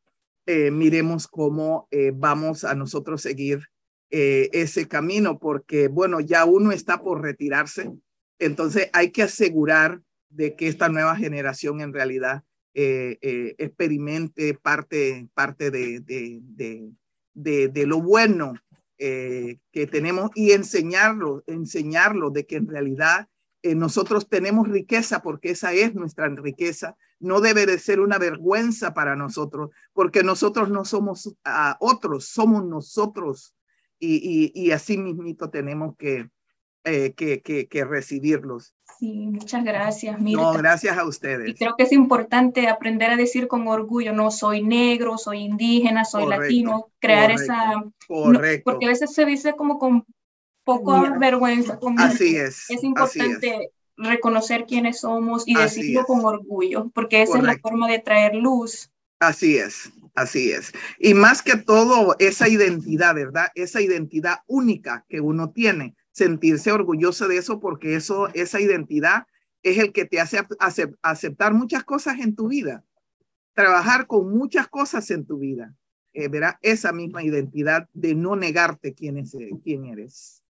eh, miremos cómo vamos a nosotros seguir ese camino, porque bueno, ya uno está por retirarse, entonces hay que asegurar de que esta nueva generación en realidad eh, eh, experimente parte, parte de, de, de, lo bueno eh, que tenemos y enseñarlo, enseñarlo de que en realidad nosotros tenemos riqueza porque esa es nuestra riqueza. No debe de ser una vergüenza para nosotros porque nosotros no somos a otros, somos nosotros y, y, y así mismito tenemos que, eh, que, que, recibirlos. Sí, muchas gracias. No, gracias a ustedes. Y creo que es importante aprender a decir con orgullo, no soy negro, soy indígena, soy latino, crear esa... Correcto. porque a veces se dice como con poco vergüenza. así es. Es importante reconocer quiénes somos y decirlo con orgullo, porque esa es la forma de traer luz. Así es, así es. Y más que todo, esa identidad, ¿verdad? Esa identidad única que uno tiene sentirse orgulloso de eso porque eso, esa identidad es el que te hace aceptar muchas cosas en tu vida, trabajar con muchas cosas en tu vida. Eh, verá esa misma identidad de no negarte quién, es, quién eres.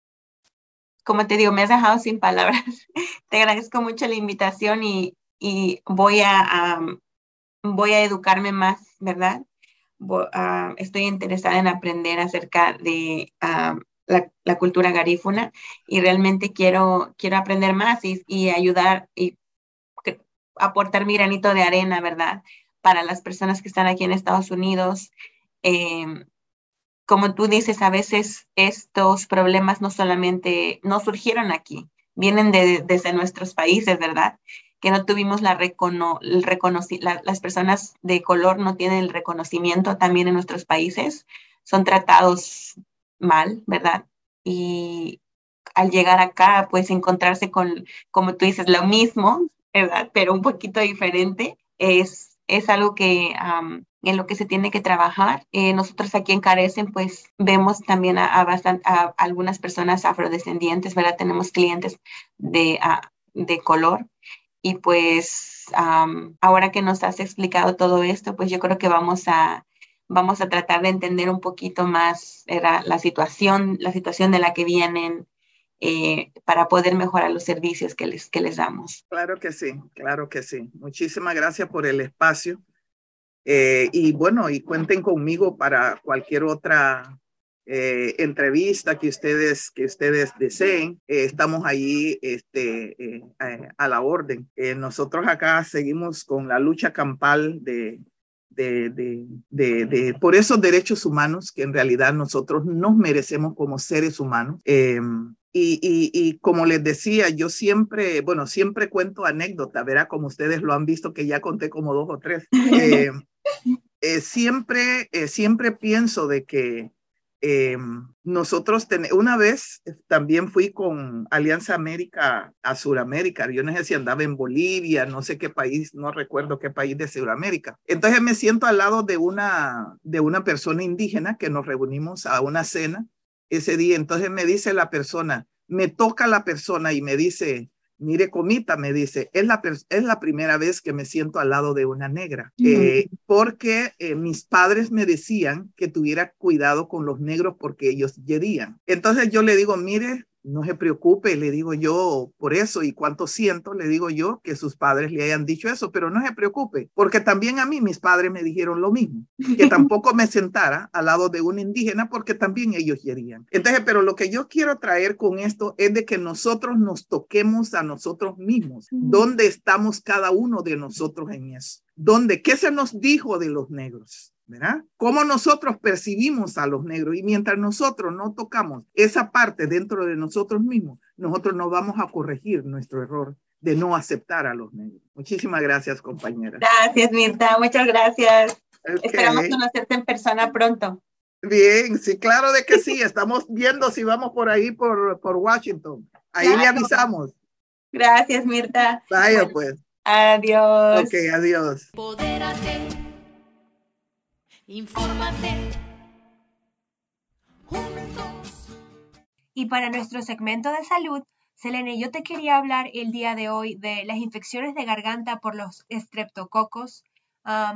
Como te digo, me has dejado sin palabras. Te agradezco mucho la invitación y, y voy, a, voy a educarme más, ¿verdad? Ah, estoy interesada en aprender acerca de la, cultura garífuna y realmente quiero, quiero aprender más y, ayudar y aportar mi granito de arena, ¿verdad? Para las personas que están aquí en Estados Unidos. Em, como tú dices, a veces estos problemas no solamente, no surgieron aquí, vienen de, desde nuestros países, ¿verdad? Que no tuvimos la recono, el las personas de color no tienen el reconocimiento también en nuestros países, son tratados mal, ¿verdad? Y al llegar acá, pues encontrarse con, como tú dices, lo mismo, ¿verdad? Pero un poquito diferente, es, es algo que en lo que se tiene que trabajar. Eh, nosotros aquí en Carecen, pues vemos también a, a, algunas personas afrodescendientes, ¿verdad? Tenemos clientes de, de color. Y pues ahora que nos has explicado todo esto, pues yo creo que vamos a, vamos a tratar de entender un poquito más era la situación, la situación de la que vienen eh, para poder mejorar los servicios que les, que les damos. Claro que sí, claro que sí. Muchísimas gracias por el espacio. Eh, y bueno, y cuenten conmigo para cualquier otra eh, entrevista que ustedes, que ustedes deseen. Eh, estamos ahí este, eh, a, la orden. nosotros acá seguimos con la lucha campal de, de, de, de, por esos derechos humanos que en realidad nosotros nos merecemos como seres humanos. Em, y, y, y, como les decía, yo siempre, bueno, siempre cuento anécdotas, verá, como ustedes lo han visto, que ya conté como dos o tres. siempre, siempre pienso de que eh, nosotros una vez también fui con Alianza América a Sudamérica. Yo no sé si andaba en Bolivia, no sé qué país, no recuerdo qué país de Sudamérica. Entonces me siento al lado de una, de una persona indígena que nos reunimos a una cena ese día. Entonces me dice la persona, me toca la persona y me dice, mire, comita, me dice, es la, es la primera vez que me siento al lado de una negra, eh, porque eh, mis padres me decían que tuviera cuidado con los negros porque ellos yerían. Entonces yo le digo, mire, no se preocupe, le digo yo por eso y cuánto siento, le digo yo que sus padres le hayan dicho eso, pero no se preocupe, porque también a mí mis padres me dijeron lo mismo, que tampoco me sentara al lado de un indígena porque también ellos querían. Entonces, pero lo que yo quiero traer con esto es de que nosotros nos toquemos a nosotros mismos, dónde estamos cada uno de nosotros en eso. ¿Dónde? ¿Qué se nos dijo de los negros? ¿Verdad? Cómo nosotros percibimos a los negros y mientras nosotros no tocamos esa parte dentro de nosotros mismos, nosotros no vamos a corregir nuestro error de no aceptar a los negros. Muchísimas gracias, compañera. Gracias, Mirta. Muchas gracias. Esperamos conocerte en persona pronto. Bien, sí, claro de que sí. Estamos viendo si vamos por ahí, por, por Washington. Ahí le avisamos. Gracias, Mirta. Vaya, pues. Adiós. Ok, adiós. Infórmate. Y para nuestro segmento de salud, Selene, yo te quería hablar el día de hoy de las infecciones de garganta por los estreptococos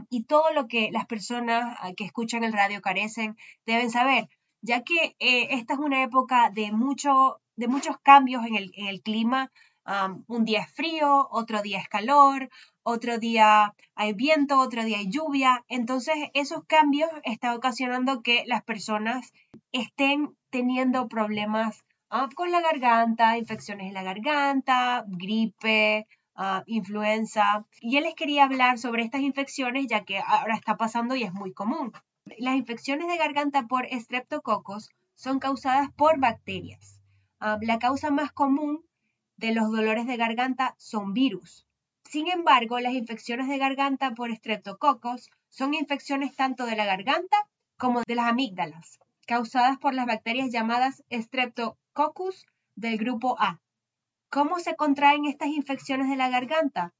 y todo lo que las personas ah, que escuchan el radio carecen deben saber, ya que eh, esta es una época de, mucho, de muchos cambios en el, en el clima. Um, un día es frío, otro día es calor, otro día hay viento, otro día hay lluvia. Entonces, esos cambios están ocasionando que las personas estén teniendo problemas ah, con la garganta, infecciones en la garganta, gripe, ah, influenza. Y él les quería hablar sobre estas infecciones, ya que ahora está pasando y es muy común. Las infecciones de garganta por estreptococos son causadas por bacterias. Ah, la causa más común de los dolores de garganta son virus. Sin embargo, las infecciones de garganta por estreptococos son infecciones tanto de la garganta como de las amígdalas, causadas por las bacterias llamadas Streptococcus del grupo A. ¿Cómo se contraen estas infecciones de la garganta?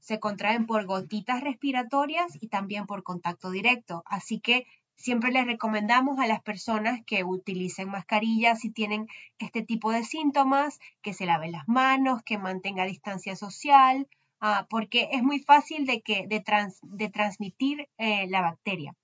Se contraen por gotitas respiratorias y también por contacto directo. Así que siempre les recomendamos a las personas que utilicen mascarillas si tienen este tipo de síntomas, que se laven las manos, que mantenga distancia social, Ah, porque es muy fácil de, que, de, transmitir eh, la bacteria.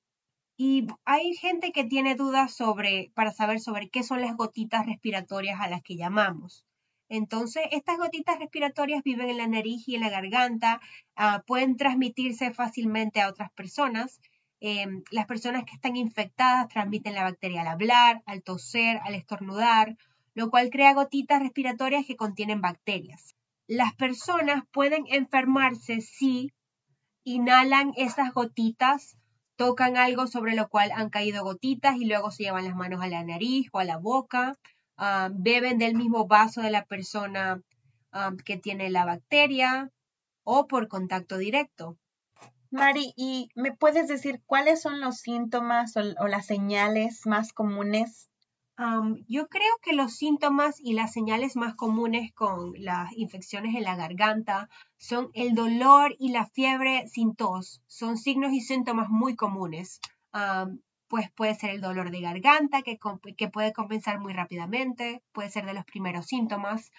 Y hay gente que tiene dudas sobre, para saber sobre qué son las gotitas respiratorias a las que llamamos. Entonces, estas gotitas respiratorias viven en la nariz y en la garganta, ah, pueden transmitirse fácilmente a otras personas. Em, las personas que están infectadas transmiten la bacteria al hablar, al toser, al estornudar, lo cual crea gotitas respiratorias que contienen bacterias las personas pueden enfermarse si inhalan esas gotitas, tocan algo sobre lo cual han caído gotitas y luego se llevan las manos a la nariz o a la boca, ah, beben del mismo vaso de la persona ah, que tiene la bacteria o por contacto directo. Mari, ¿y me puedes decir cuáles son los síntomas o las señales más comunes yo creo que los síntomas y las señales más comunes con las infecciones en la garganta son el dolor y la fiebre sin tos. Son signos y síntomas muy comunes. pues puede ser el dolor de garganta que, que, puede compensar muy rápidamente, puede ser de los primeros síntomas,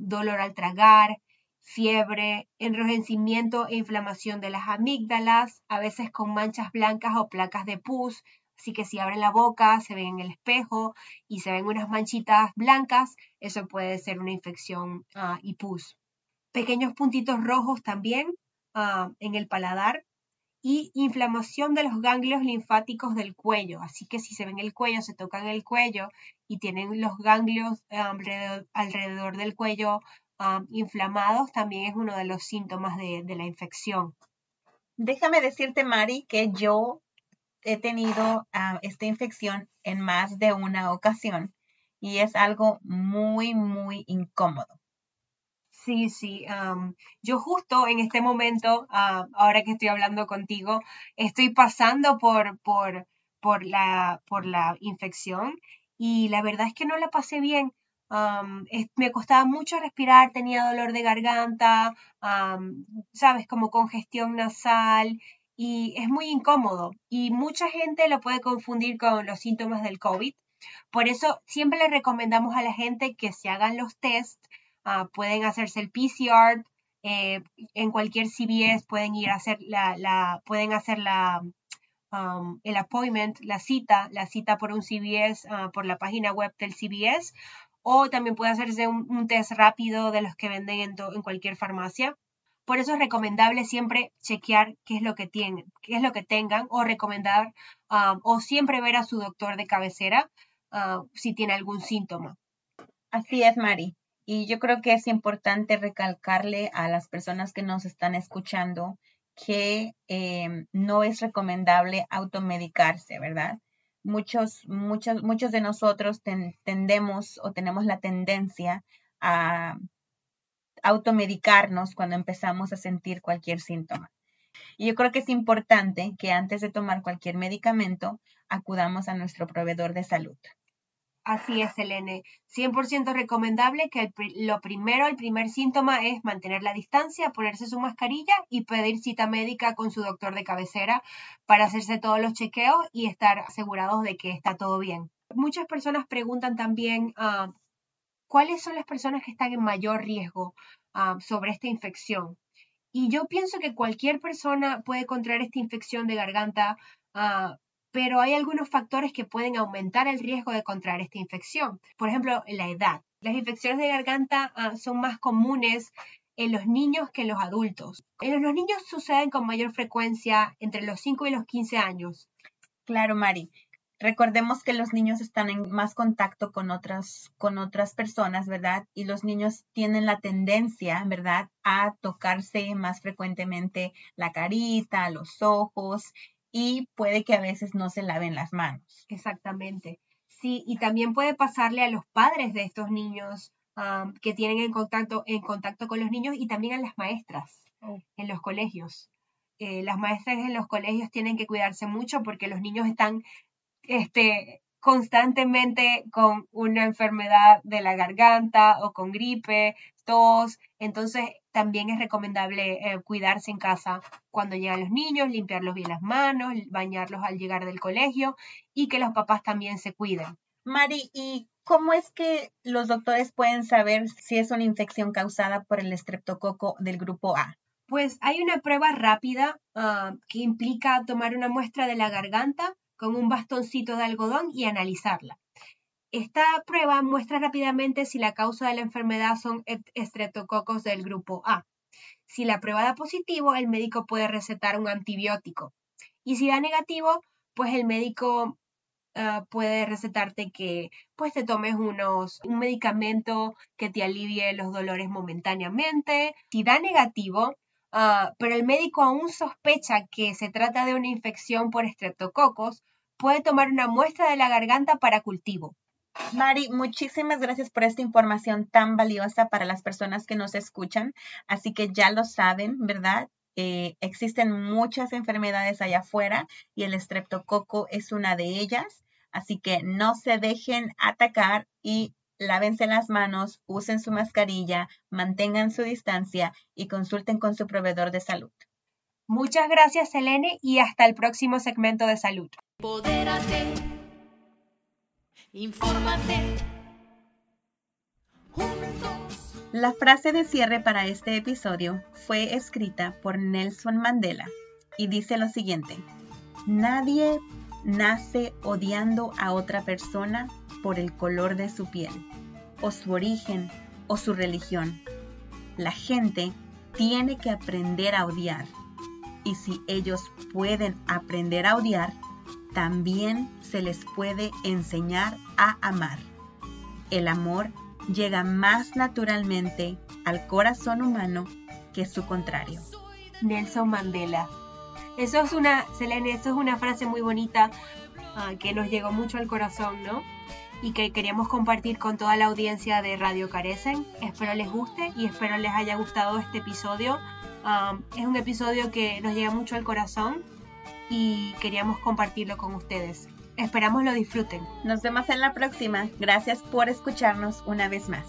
dolor al tragar, fiebre, enrojecimiento e inflamación de las amígdalas, a veces con manchas blancas o placas de pus. Así que si abren la boca, se ven en el espejo y se ven unas manchitas blancas, eso puede ser una infección ah, y pus. Pequeños puntitos rojos también ah, en el paladar y inflamación de los ganglios linfáticos del cuello. Así que si se ven el cuello, se tocan el cuello y tienen los ganglios alrededor, del cuello inflamados, también es uno de los síntomas de, la infección. Déjame decirte, Mari, que yo he tenido esta infección en más de una ocasión y es algo muy, muy incómodo. Sí, sí. yo justo en este momento, ah, ahora que estoy hablando contigo, estoy pasando por, por, por, la, por la infección y la verdad es que no la pasé bien. me costaba mucho respirar, tenía dolor de garganta, sabes, como congestión nasal y es muy incómodo y mucha gente lo puede confundir con los síntomas del COVID. Por eso siempre le recomendamos a la gente que se hagan los tests Ah, pueden hacerse el PCR, eh, en cualquier CVS pueden ir a hacer la, pueden hacer la, um, el appointment, la cita, la cita por un CVS, ah, por la página web del CVS, o también puede hacerse un, test rápido de los que venden en, en, cualquier farmacia. Por eso es recomendable siempre chequear qué es lo que tienen, qué es lo que tengan, o recomendar, um, o siempre ver a su doctor de cabecera ah, si tiene algún síntoma. Así es, Mari. Y yo creo que es importante recalcarle a las personas que nos están escuchando que em, no es recomendable automedicarse, ¿verdad? Muchos, muchos, muchos de nosotros tendemos o tenemos la tendencia a automedicarnos cuando empezamos a sentir cualquier síntoma. Y yo creo que es importante que antes de tomar cualquier medicamento acudamos a nuestro proveedor de salud. Así es, Selene. 100% recomendable que lo primero, el primer síntoma es mantener la distancia, ponerse su mascarilla y pedir cita médica con su doctor de cabecera para hacerse todos los chequeos y estar asegurados de que está todo bien. Muchas personas preguntan también ah, cuáles son las personas que están en mayor riesgo ah, sobre esta infección. Y yo pienso que cualquier persona puede contraer esta infección de garganta uh, pero hay algunos factores que pueden aumentar el riesgo de contraer esta infección. Por ejemplo, la edad. Las infecciones de garganta ah, son más comunes en los niños que en los adultos. En los niños suceden con mayor frecuencia entre los 5 y los 15 años. Claro, Mari. Recordemos que los niños están en más contacto con otras, con otras personas, ¿verdad? Y los niños tienen la tendencia, ¿verdad?, a tocarse más frecuentemente la carita, los ojos y puede que a veces no se laven las manos. Exactamente. Sí, y también puede pasarle a los padres de estos niños que tienen en contacto, en contacto con los niños y también a las maestras oh. en los colegios. Eh, las maestras en los colegios tienen que cuidarse mucho porque los niños están este, constantemente con una enfermedad de la garganta o con gripe, tos. Entonces, también es recomendable eh, cuidarse en casa cuando llegan los niños, limpiarlos bien las manos, bañarlos al llegar del colegio y que los papás también se cuiden. Mari, ¿y cómo es que los doctores pueden saber si es una infección causada por el estreptococo del grupo A? Pues hay una prueba rápida ah, que implica tomar una muestra de la garganta con un bastoncito de algodón y analizarla. Esta prueba muestra rápidamente si la causa de la enfermedad son estreptococos del grupo A. Si la prueba da positivo, el médico puede recetar un antibiótico. Y si da negativo, pues el médico ah, puede recetarte que pues te tomes unos, un medicamento que te alivie los dolores momentáneamente. Si da negativo, ah, pero el médico aún sospecha que se trata de una infección por estreptococos, puede tomar una muestra de la garganta para cultivo. Mari, muchísimas gracias por esta información tan valiosa para las personas que nos escuchan. Así que ya lo saben, ¿verdad? Eh, existen muchas enfermedades allá afuera y el estreptococo es una de ellas. Así que no se dejen atacar y lávense las manos, usen su mascarilla, mantengan su distancia y consulten con su proveedor de salud. Muchas gracias, Selene, y hasta el próximo segmento de salud. Infórmate juntos. La frase de cierre para este episodio fue escrita por Nelson Mandela y dice lo siguiente, nadie nace odiando a otra persona por el color de su piel, o su origen, o su religión. La gente tiene que aprender a odiar. Y si ellos pueden aprender a odiar, también se les puede enseñar a amar. El amor llega más naturalmente al corazón humano que su contrario. Nelson Mandela. Eso es una, Selene, eso es una frase muy bonita ah, que nos llegó mucho al corazón, ¿no? Y que queríamos compartir con toda la audiencia de Radio Carecen. Espero les guste y espero les haya gustado este episodio. Ah, es un episodio que nos llega mucho al corazón y queríamos compartirlo con ustedes. Esperamos lo disfruten. Nos vemos en la próxima. Gracias por escucharnos una vez más.